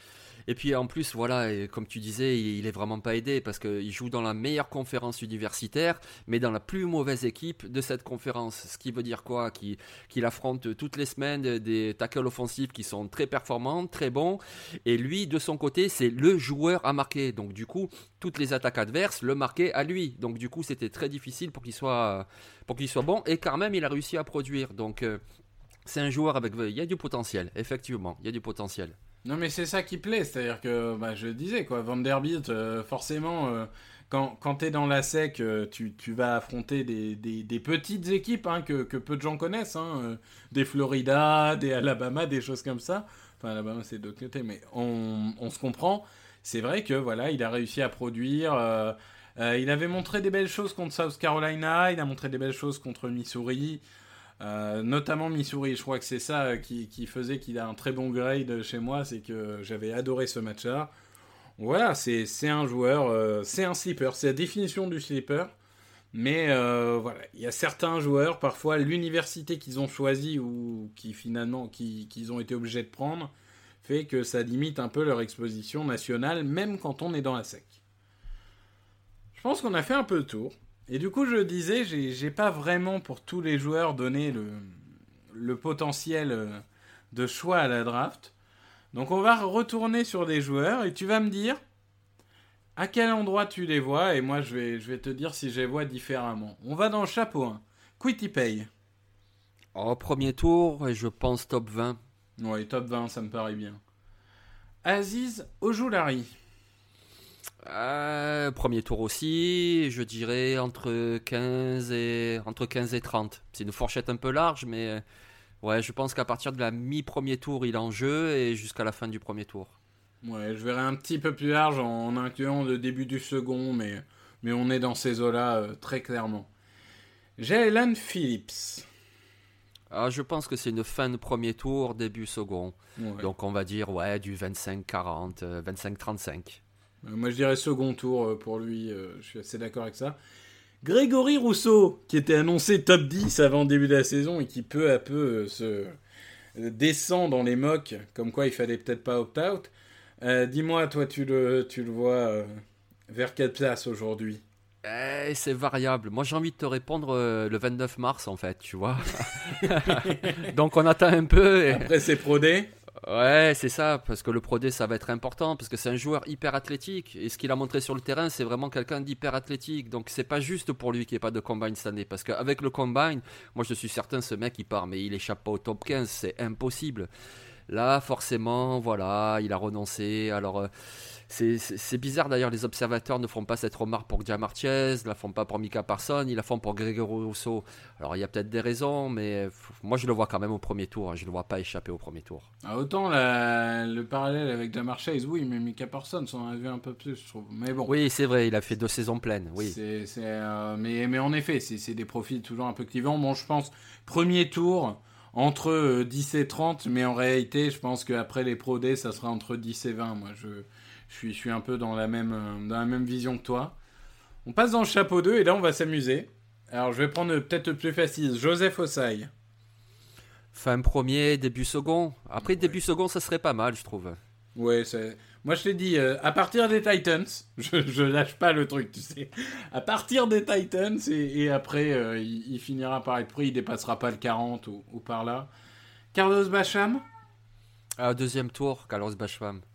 et puis en plus, voilà, et comme tu disais, il, est vraiment pas aidé parce qu'il joue dans la meilleure conférence universitaire, mais dans la plus mauvaise équipe de cette conférence. Ce qui veut dire quoi? Qu'il affronte toutes les semaines des tackles offensifs qui sont très performants, très bons, et lui, de son côté, c'est le joueur à marquer. Donc du coup, toutes les attaques adverses le marquaient à lui. Donc du coup, c'était très difficile pour qu'il soit, pour qu'il soit bon, et quand même, il a réussi à produire. Donc euh, c'est un joueur avec, il y a du potentiel, effectivement, il y a du potentiel. Non, mais c'est ça qui plaît, c'est-à-dire que bah, je disais quoi, Vanderbilt, euh, forcément, euh, quand, quand tu es dans la sec, euh, tu, tu, vas affronter des, des, petites équipes hein, que, que, peu de gens connaissent, hein, des Florida, des Alabama, des choses comme ça. Enfin, Alabama, c'est d'autre côté, mais on, on se comprend. C'est vrai que voilà, il a réussi à produire. Il avait montré des belles choses contre South Carolina, il a montré des belles choses contre Missouri. Euh, notamment Missouri, je crois que c'est ça euh, qui, faisait qu'il a un très bon grade chez moi, c'est que j'avais adoré ce match-là. Voilà, c'est un joueur, euh, c'est un sleeper, c'est la définition du sleeper. Mais voilà, il y a certains joueurs, parfois l'université qu'ils ont choisi ou qui finalement qu'ils ont été obligés de prendre, fait que ça limite un peu leur exposition nationale, même quand on est dans la sec. Je pense qu'on a fait un peu le tour. Et du coup, je disais, j'ai pas vraiment pour tous les joueurs donné le, le potentiel euh, de choix à la draft. Donc on va retourner sur des joueurs et tu vas me dire à quel endroit tu les vois et moi je vais, je vais te dire si je les vois différemment. On va dans le chapeau 1. Quitty Pay. Au premier tour, je pense top 20. Oui, top 20, ça me paraît bien. Aziz Ojoulari. Euh, premier tour aussi, je dirais entre 15 et, entre 15 et 30. C'est une fourchette un peu large, mais euh, ouais, je pense qu'à partir de la mi-premier tour, il est en jeu et jusqu'à la fin du premier tour. Ouais, je verrais un petit peu plus large en incluant le début du second, mais, mais on est dans ces eaux-là euh, très clairement. Jalen Phillips. Ah, je pense que c'est une fin de premier tour, début second. Donc on va dire ouais, du 25-40, 25-35. Euh, moi, je dirais second tour euh, pour lui. Euh, je suis assez d'accord avec ça. Grégory Rousseau, qui était annoncé top 10 avant le début de la saison et qui peu à peu se descend dans les mocks, comme quoi il fallait peut-être pas opt-out. Dis-moi, toi, tu le, tu le vois vers quelle place aujourd'hui? Eh, c'est variable. Moi, j'ai envie de te répondre le 29 mars, en fait, tu vois. Donc, on attend un peu. Et... Après, c'est prodé Ouais, c'est ça, parce que le Pro D, ça va être important, parce que c'est un joueur hyper athlétique. Et ce qu'il a montré sur le terrain, c'est vraiment quelqu'un d'hyper athlétique. Donc c'est pas juste pour lui qu'il n'y ait pas de combine cette année. Parce qu'avec le combine, moi je suis certain, ce mec il part, mais il échappe pas au top 15, c'est impossible. Là, forcément, voilà, il a renoncé. Alors. Euh, c'est bizarre d'ailleurs, les observateurs ne font pas cette remarque pour Marquez, ne la font pas pour Mika Parson, ils la font pour Grégory Rousseau. Alors il y a peut-être des raisons, mais moi je le vois quand même au premier tour, hein. je ne le vois pas échapper au premier tour. Ah, autant le parallèle avec Chase, oui, mais Mika Parsons, on a vu un peu plus, je trouve. Mais bon. Oui, c'est vrai, il a fait deux saisons pleines, oui. Euh, mais, mais en effet, c'est des profils toujours un peu clivants. Bon, je pense, premier tour entre 10 euh, et 30, mais en réalité, je pense qu'après les Pro Day, ça sera entre 10 et 20. Moi, je, je, suis, je suis un peu dans la, même, euh, dans la même vision que toi. On passe dans le chapeau 2 et là, on va s'amuser. Alors, je vais prendre peut-être le plus facile. Joseph Ossai. Fin premier, début second. Après, début second, ça serait pas mal, je trouve. Ouais, c'est. Moi, je t'ai dit, euh, à partir des Titans, je, je, lâche pas le truc, tu sais. À partir des Titans, et, après, euh, il, finira par être pris, il dépassera pas le 40 ou, par là. Carlos Bacham ah, Deuxième tour, Carlos.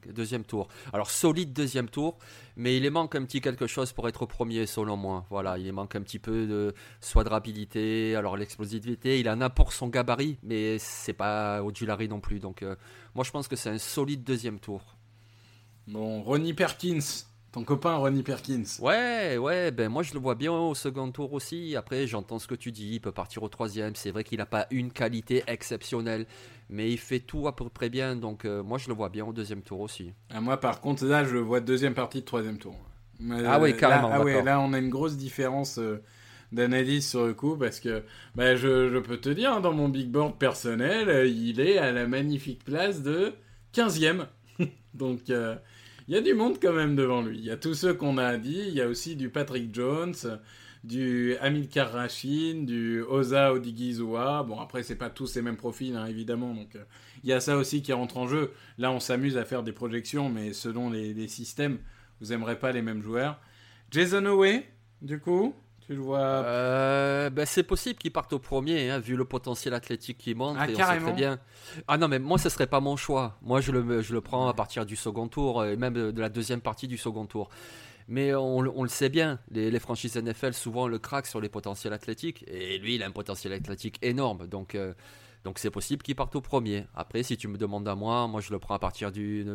Deuxième tour. Alors, solide deuxième tour, mais il manque un petit quelque chose pour être premier, selon moi. Voilà, il manque un petit peu de, soit de rapidité, alors l'explosivité, il en a pour son gabarit, mais c'est pas au non plus. Donc, euh, moi, je pense que c'est un solide deuxième tour. Bon, Ronnie Perkins, ton copain Ronnie Perkins. Ouais, ouais, ben moi je le vois bien au second tour aussi. Après, j'entends ce que tu dis, il peut partir au troisième. C'est vrai qu'il n'a pas une qualité exceptionnelle, mais il fait tout à peu près bien. Donc euh, moi je le vois bien au deuxième tour aussi. Ah, moi par contre, là je le vois deuxième partie de troisième tour. ah oui, carrément. Là, ah là on a une grosse différence. Euh, d'analyse sur le coup parce que bah, je, peux te dire, hein, dans mon big board personnel, euh, il est à la magnifique place de 15e. Donc, il y a du monde quand même devant lui. Il y a tous ceux qu'on a dit. Il y a aussi du Patrick Jones, du Amilcar Rachin, du Oza Odigizua. Bon, après, c'est pas tous ces mêmes profils, hein, évidemment. Donc, euh, il y a ça aussi qui rentre en jeu. Là, on s'amuse à faire des projections, mais selon les, systèmes, vous aimerez pas les mêmes joueurs. Jason Owe, du coup tu le vois euh, ben C'est possible qu'il parte au premier, hein, vu le potentiel athlétique qu'il montre. Ah, carrément. bien. Ah non, mais moi, ce serait pas mon choix. Moi, je le, je le prends à partir du second tour, et même de la deuxième partie du second tour. Mais on, le sait bien, les, franchises NFL souvent le craquent sur les potentiels athlétiques. Et lui, il a un potentiel athlétique énorme. Donc. Euh, donc c'est possible qu'il parte au premier. Après, si tu me demandes à moi, moi je le prends à partir du,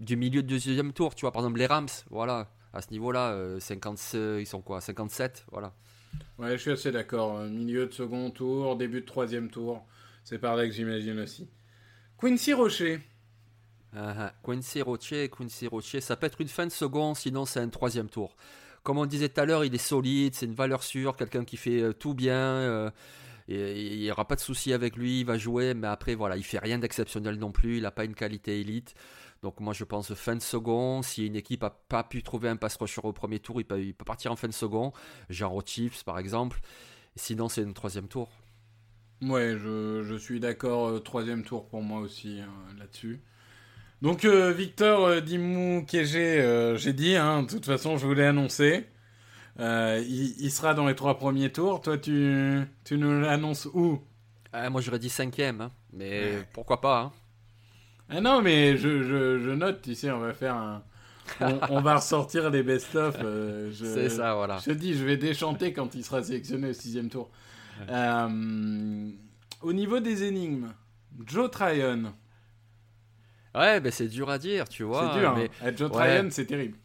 du milieu de deuxième tour. Tu vois, par exemple les Rams, voilà à ce niveau-là. 50, euh, ils sont quoi 57 Voilà. Ouais, je suis assez d'accord. Euh, milieu de second tour, début de troisième tour. C'est par là que j'imagine aussi. Quincy Rocher. Ah, ah. Quincy Rocher, Quincy Rocher, ça peut être une fin de second, sinon c'est un troisième tour. Comme on disait tout à l'heure, il est solide, c'est une valeur sûre, quelqu'un qui fait euh, tout bien. et, il n'y aura pas de souci avec lui, il va jouer, mais après, voilà, il fait rien d'exceptionnel non plus, il n'a pas une qualité élite. Donc moi je pense fin de second, si une équipe n'a pas pu trouver un pass rusher au premier tour, il peut, partir en fin de second, genre aux Chiefs par exemple. Sinon c'est un troisième tour. Ouais, je, suis d'accord, euh, troisième tour pour moi aussi hein, là-dessus. Donc euh, Victor euh, Dimou Kégé, j'ai dit, hein, de toute façon je vous l'ai annoncé. Il, sera dans les trois premiers tours. Toi tu, tu nous l'annonces où? Moi j'aurais dit cinquième, hein, mais pourquoi pas ah non, mais je, je, note, tu sais, on va faire un. On, va ressortir les best-of. Euh, c'est ça, voilà. Je te dis, je vais déchanter quand il sera sélectionné au sixième tour. Euh, au niveau des énigmes, Joe Tryon. Ouais, mais c'est dur à dire, tu vois. C'est dur, mais... Hein. Joe Tryon, c'est terrible.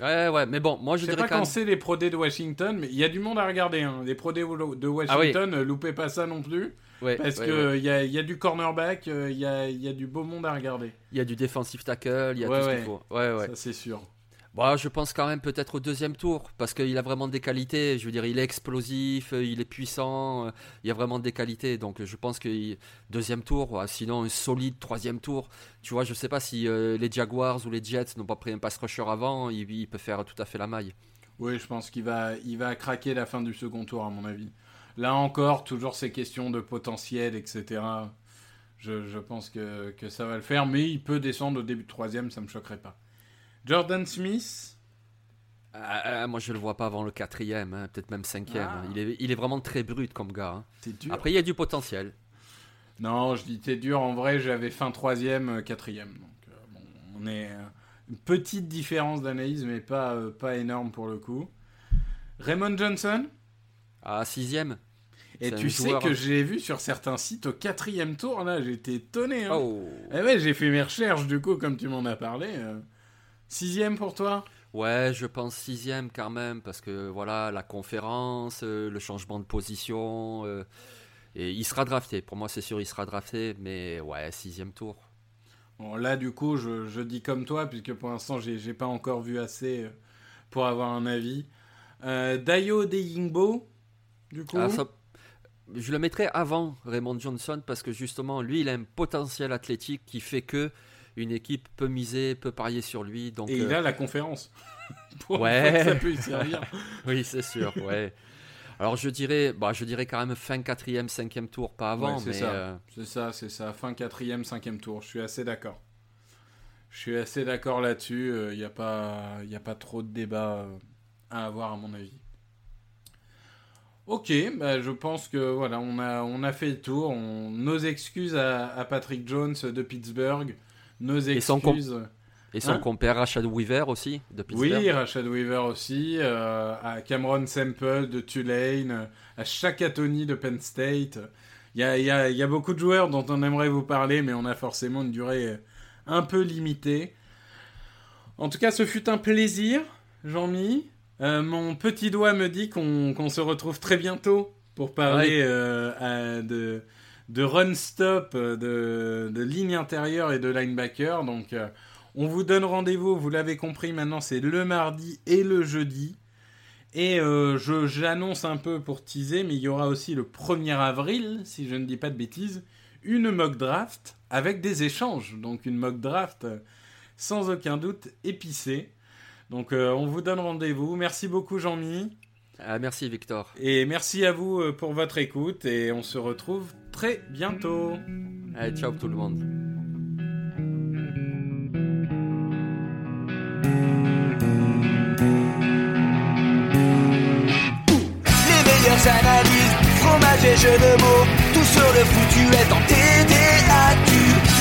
Ouais, ouais, mais bon, moi je, je sais pas quand c'est les prodés de Washington, mais il y a du monde à regarder. Hein. Les prodés de Washington, ah loupez pas ça non plus parce qu'il y, a, y a du cornerback, il euh, y, a, y, a, du beau monde à regarder. Il y a du defensive tackle, il y a tout ce qu'il faut. Ouais, ouais. Ça, c'est sûr. Bon, je pense quand même peut-être au deuxième tour, parce qu'il a vraiment des qualités. Je veux dire, il est explosif, euh, il est puissant, euh, il y a vraiment des qualités. Donc je pense que deuxième tour, sinon un solide troisième tour. Tu vois, je sais pas si les Jaguars ou les Jets n'ont pas pris un pass rusher avant, il, il, peut faire tout à fait la maille. Oui, je pense qu'il va, il va craquer la fin du second tour, à mon avis. Là encore, toujours ces questions de potentiel, etc. Je, pense que, ça va le faire, mais il peut descendre au début de troisième, ça me choquerait pas. Jordan Smith? Ah, ah, moi, je le vois pas avant le quatrième, hein, peut-être même cinquième. Ah. Il, est, il est vraiment très brut comme gars. Hein. Après, il y a du potentiel. Non, je dis c'est dur. En vrai, j'avais fin troisième, euh, quatrième. Donc, euh, on est euh, une petite différence d'analyse, mais pas, pas énorme pour le coup. Raymond Johnson? À sixième. Et tu sais que j'ai vu sur certains sites au quatrième tour, là, j'étais étonné. Hein. Oh. Eh ouais, j'ai fait mes recherches, du coup, comme tu m'en as parlé. Euh, Sixième pour toi? Ouais, je pense sixième quand même, parce que voilà, la conférence, euh, le changement de position, euh, et il sera drafté. Pour moi, c'est sûr, il sera drafté, mais ouais, sixième tour. Bon, là, du coup, je, je dis comme toi, puisque pour l'instant, j'ai pas encore vu assez pour avoir un avis. Euh, Dayo Deyingbo, du coup? Ah, ça- je le mettrais avant Raymond Johnson, parce que justement, lui, il a un potentiel athlétique qui fait que une équipe peut miser, peut parier sur lui. Donc, Et il euh, a la conférence. Pour Ouais. une fois que ça peut lui servir. oui, c'est sûr, ouais. Alors je dirais, bah, je dirais quand même fin quatrième, cinquième tour, pas avant, Ouais, c'est ça. euh, C'est ça, c'est ça. Fin quatrième, cinquième tour. Je suis assez d'accord. Je suis assez d'accord là-dessus. Il n'y a, pas- y a pas trop de débat euh, à avoir, à mon avis. Ok, bah, je pense que voilà, on a, on a fait le tour. On- nos excuses à, à Patrick Jones de Pittsburgh. Nos excuses. et son Hein compère Rashad Weaver aussi de Pittsburgh. Oui, Rashad Weaver aussi, euh, à Cameron Semple de Tulane, à Shaka Tony de Penn State. Il y a, y a- y a beaucoup de joueurs dont on aimerait vous parler, mais on a forcément une durée euh, un peu limitée. En tout cas, ce fut un plaisir, Jean-Mi. Euh, mon petit doigt me dit qu'on se retrouve très bientôt pour parler euh, à- de, de run-stop, euh, de, de ligne intérieure et de linebacker. Donc, euh, on vous donne rendez-vous, vous l'avez compris, maintenant c'est le mardi et le jeudi. Et je- j'annonce un peu pour teaser, mais il y aura aussi le 1er avril, si je ne dis pas de bêtises, une mock draft avec des échanges. Donc une mock draft sans aucun doute épicée. Donc euh, on vous donne rendez-vous. Merci beaucoup Jean-Mi. Ah, merci Victor. Et merci à vous euh, pour votre écoute. Et on se retrouve très bientôt. Allez, ciao tout le monde. Les meilleures analyses, fromage et jeux de mots, tout sur le foutu est.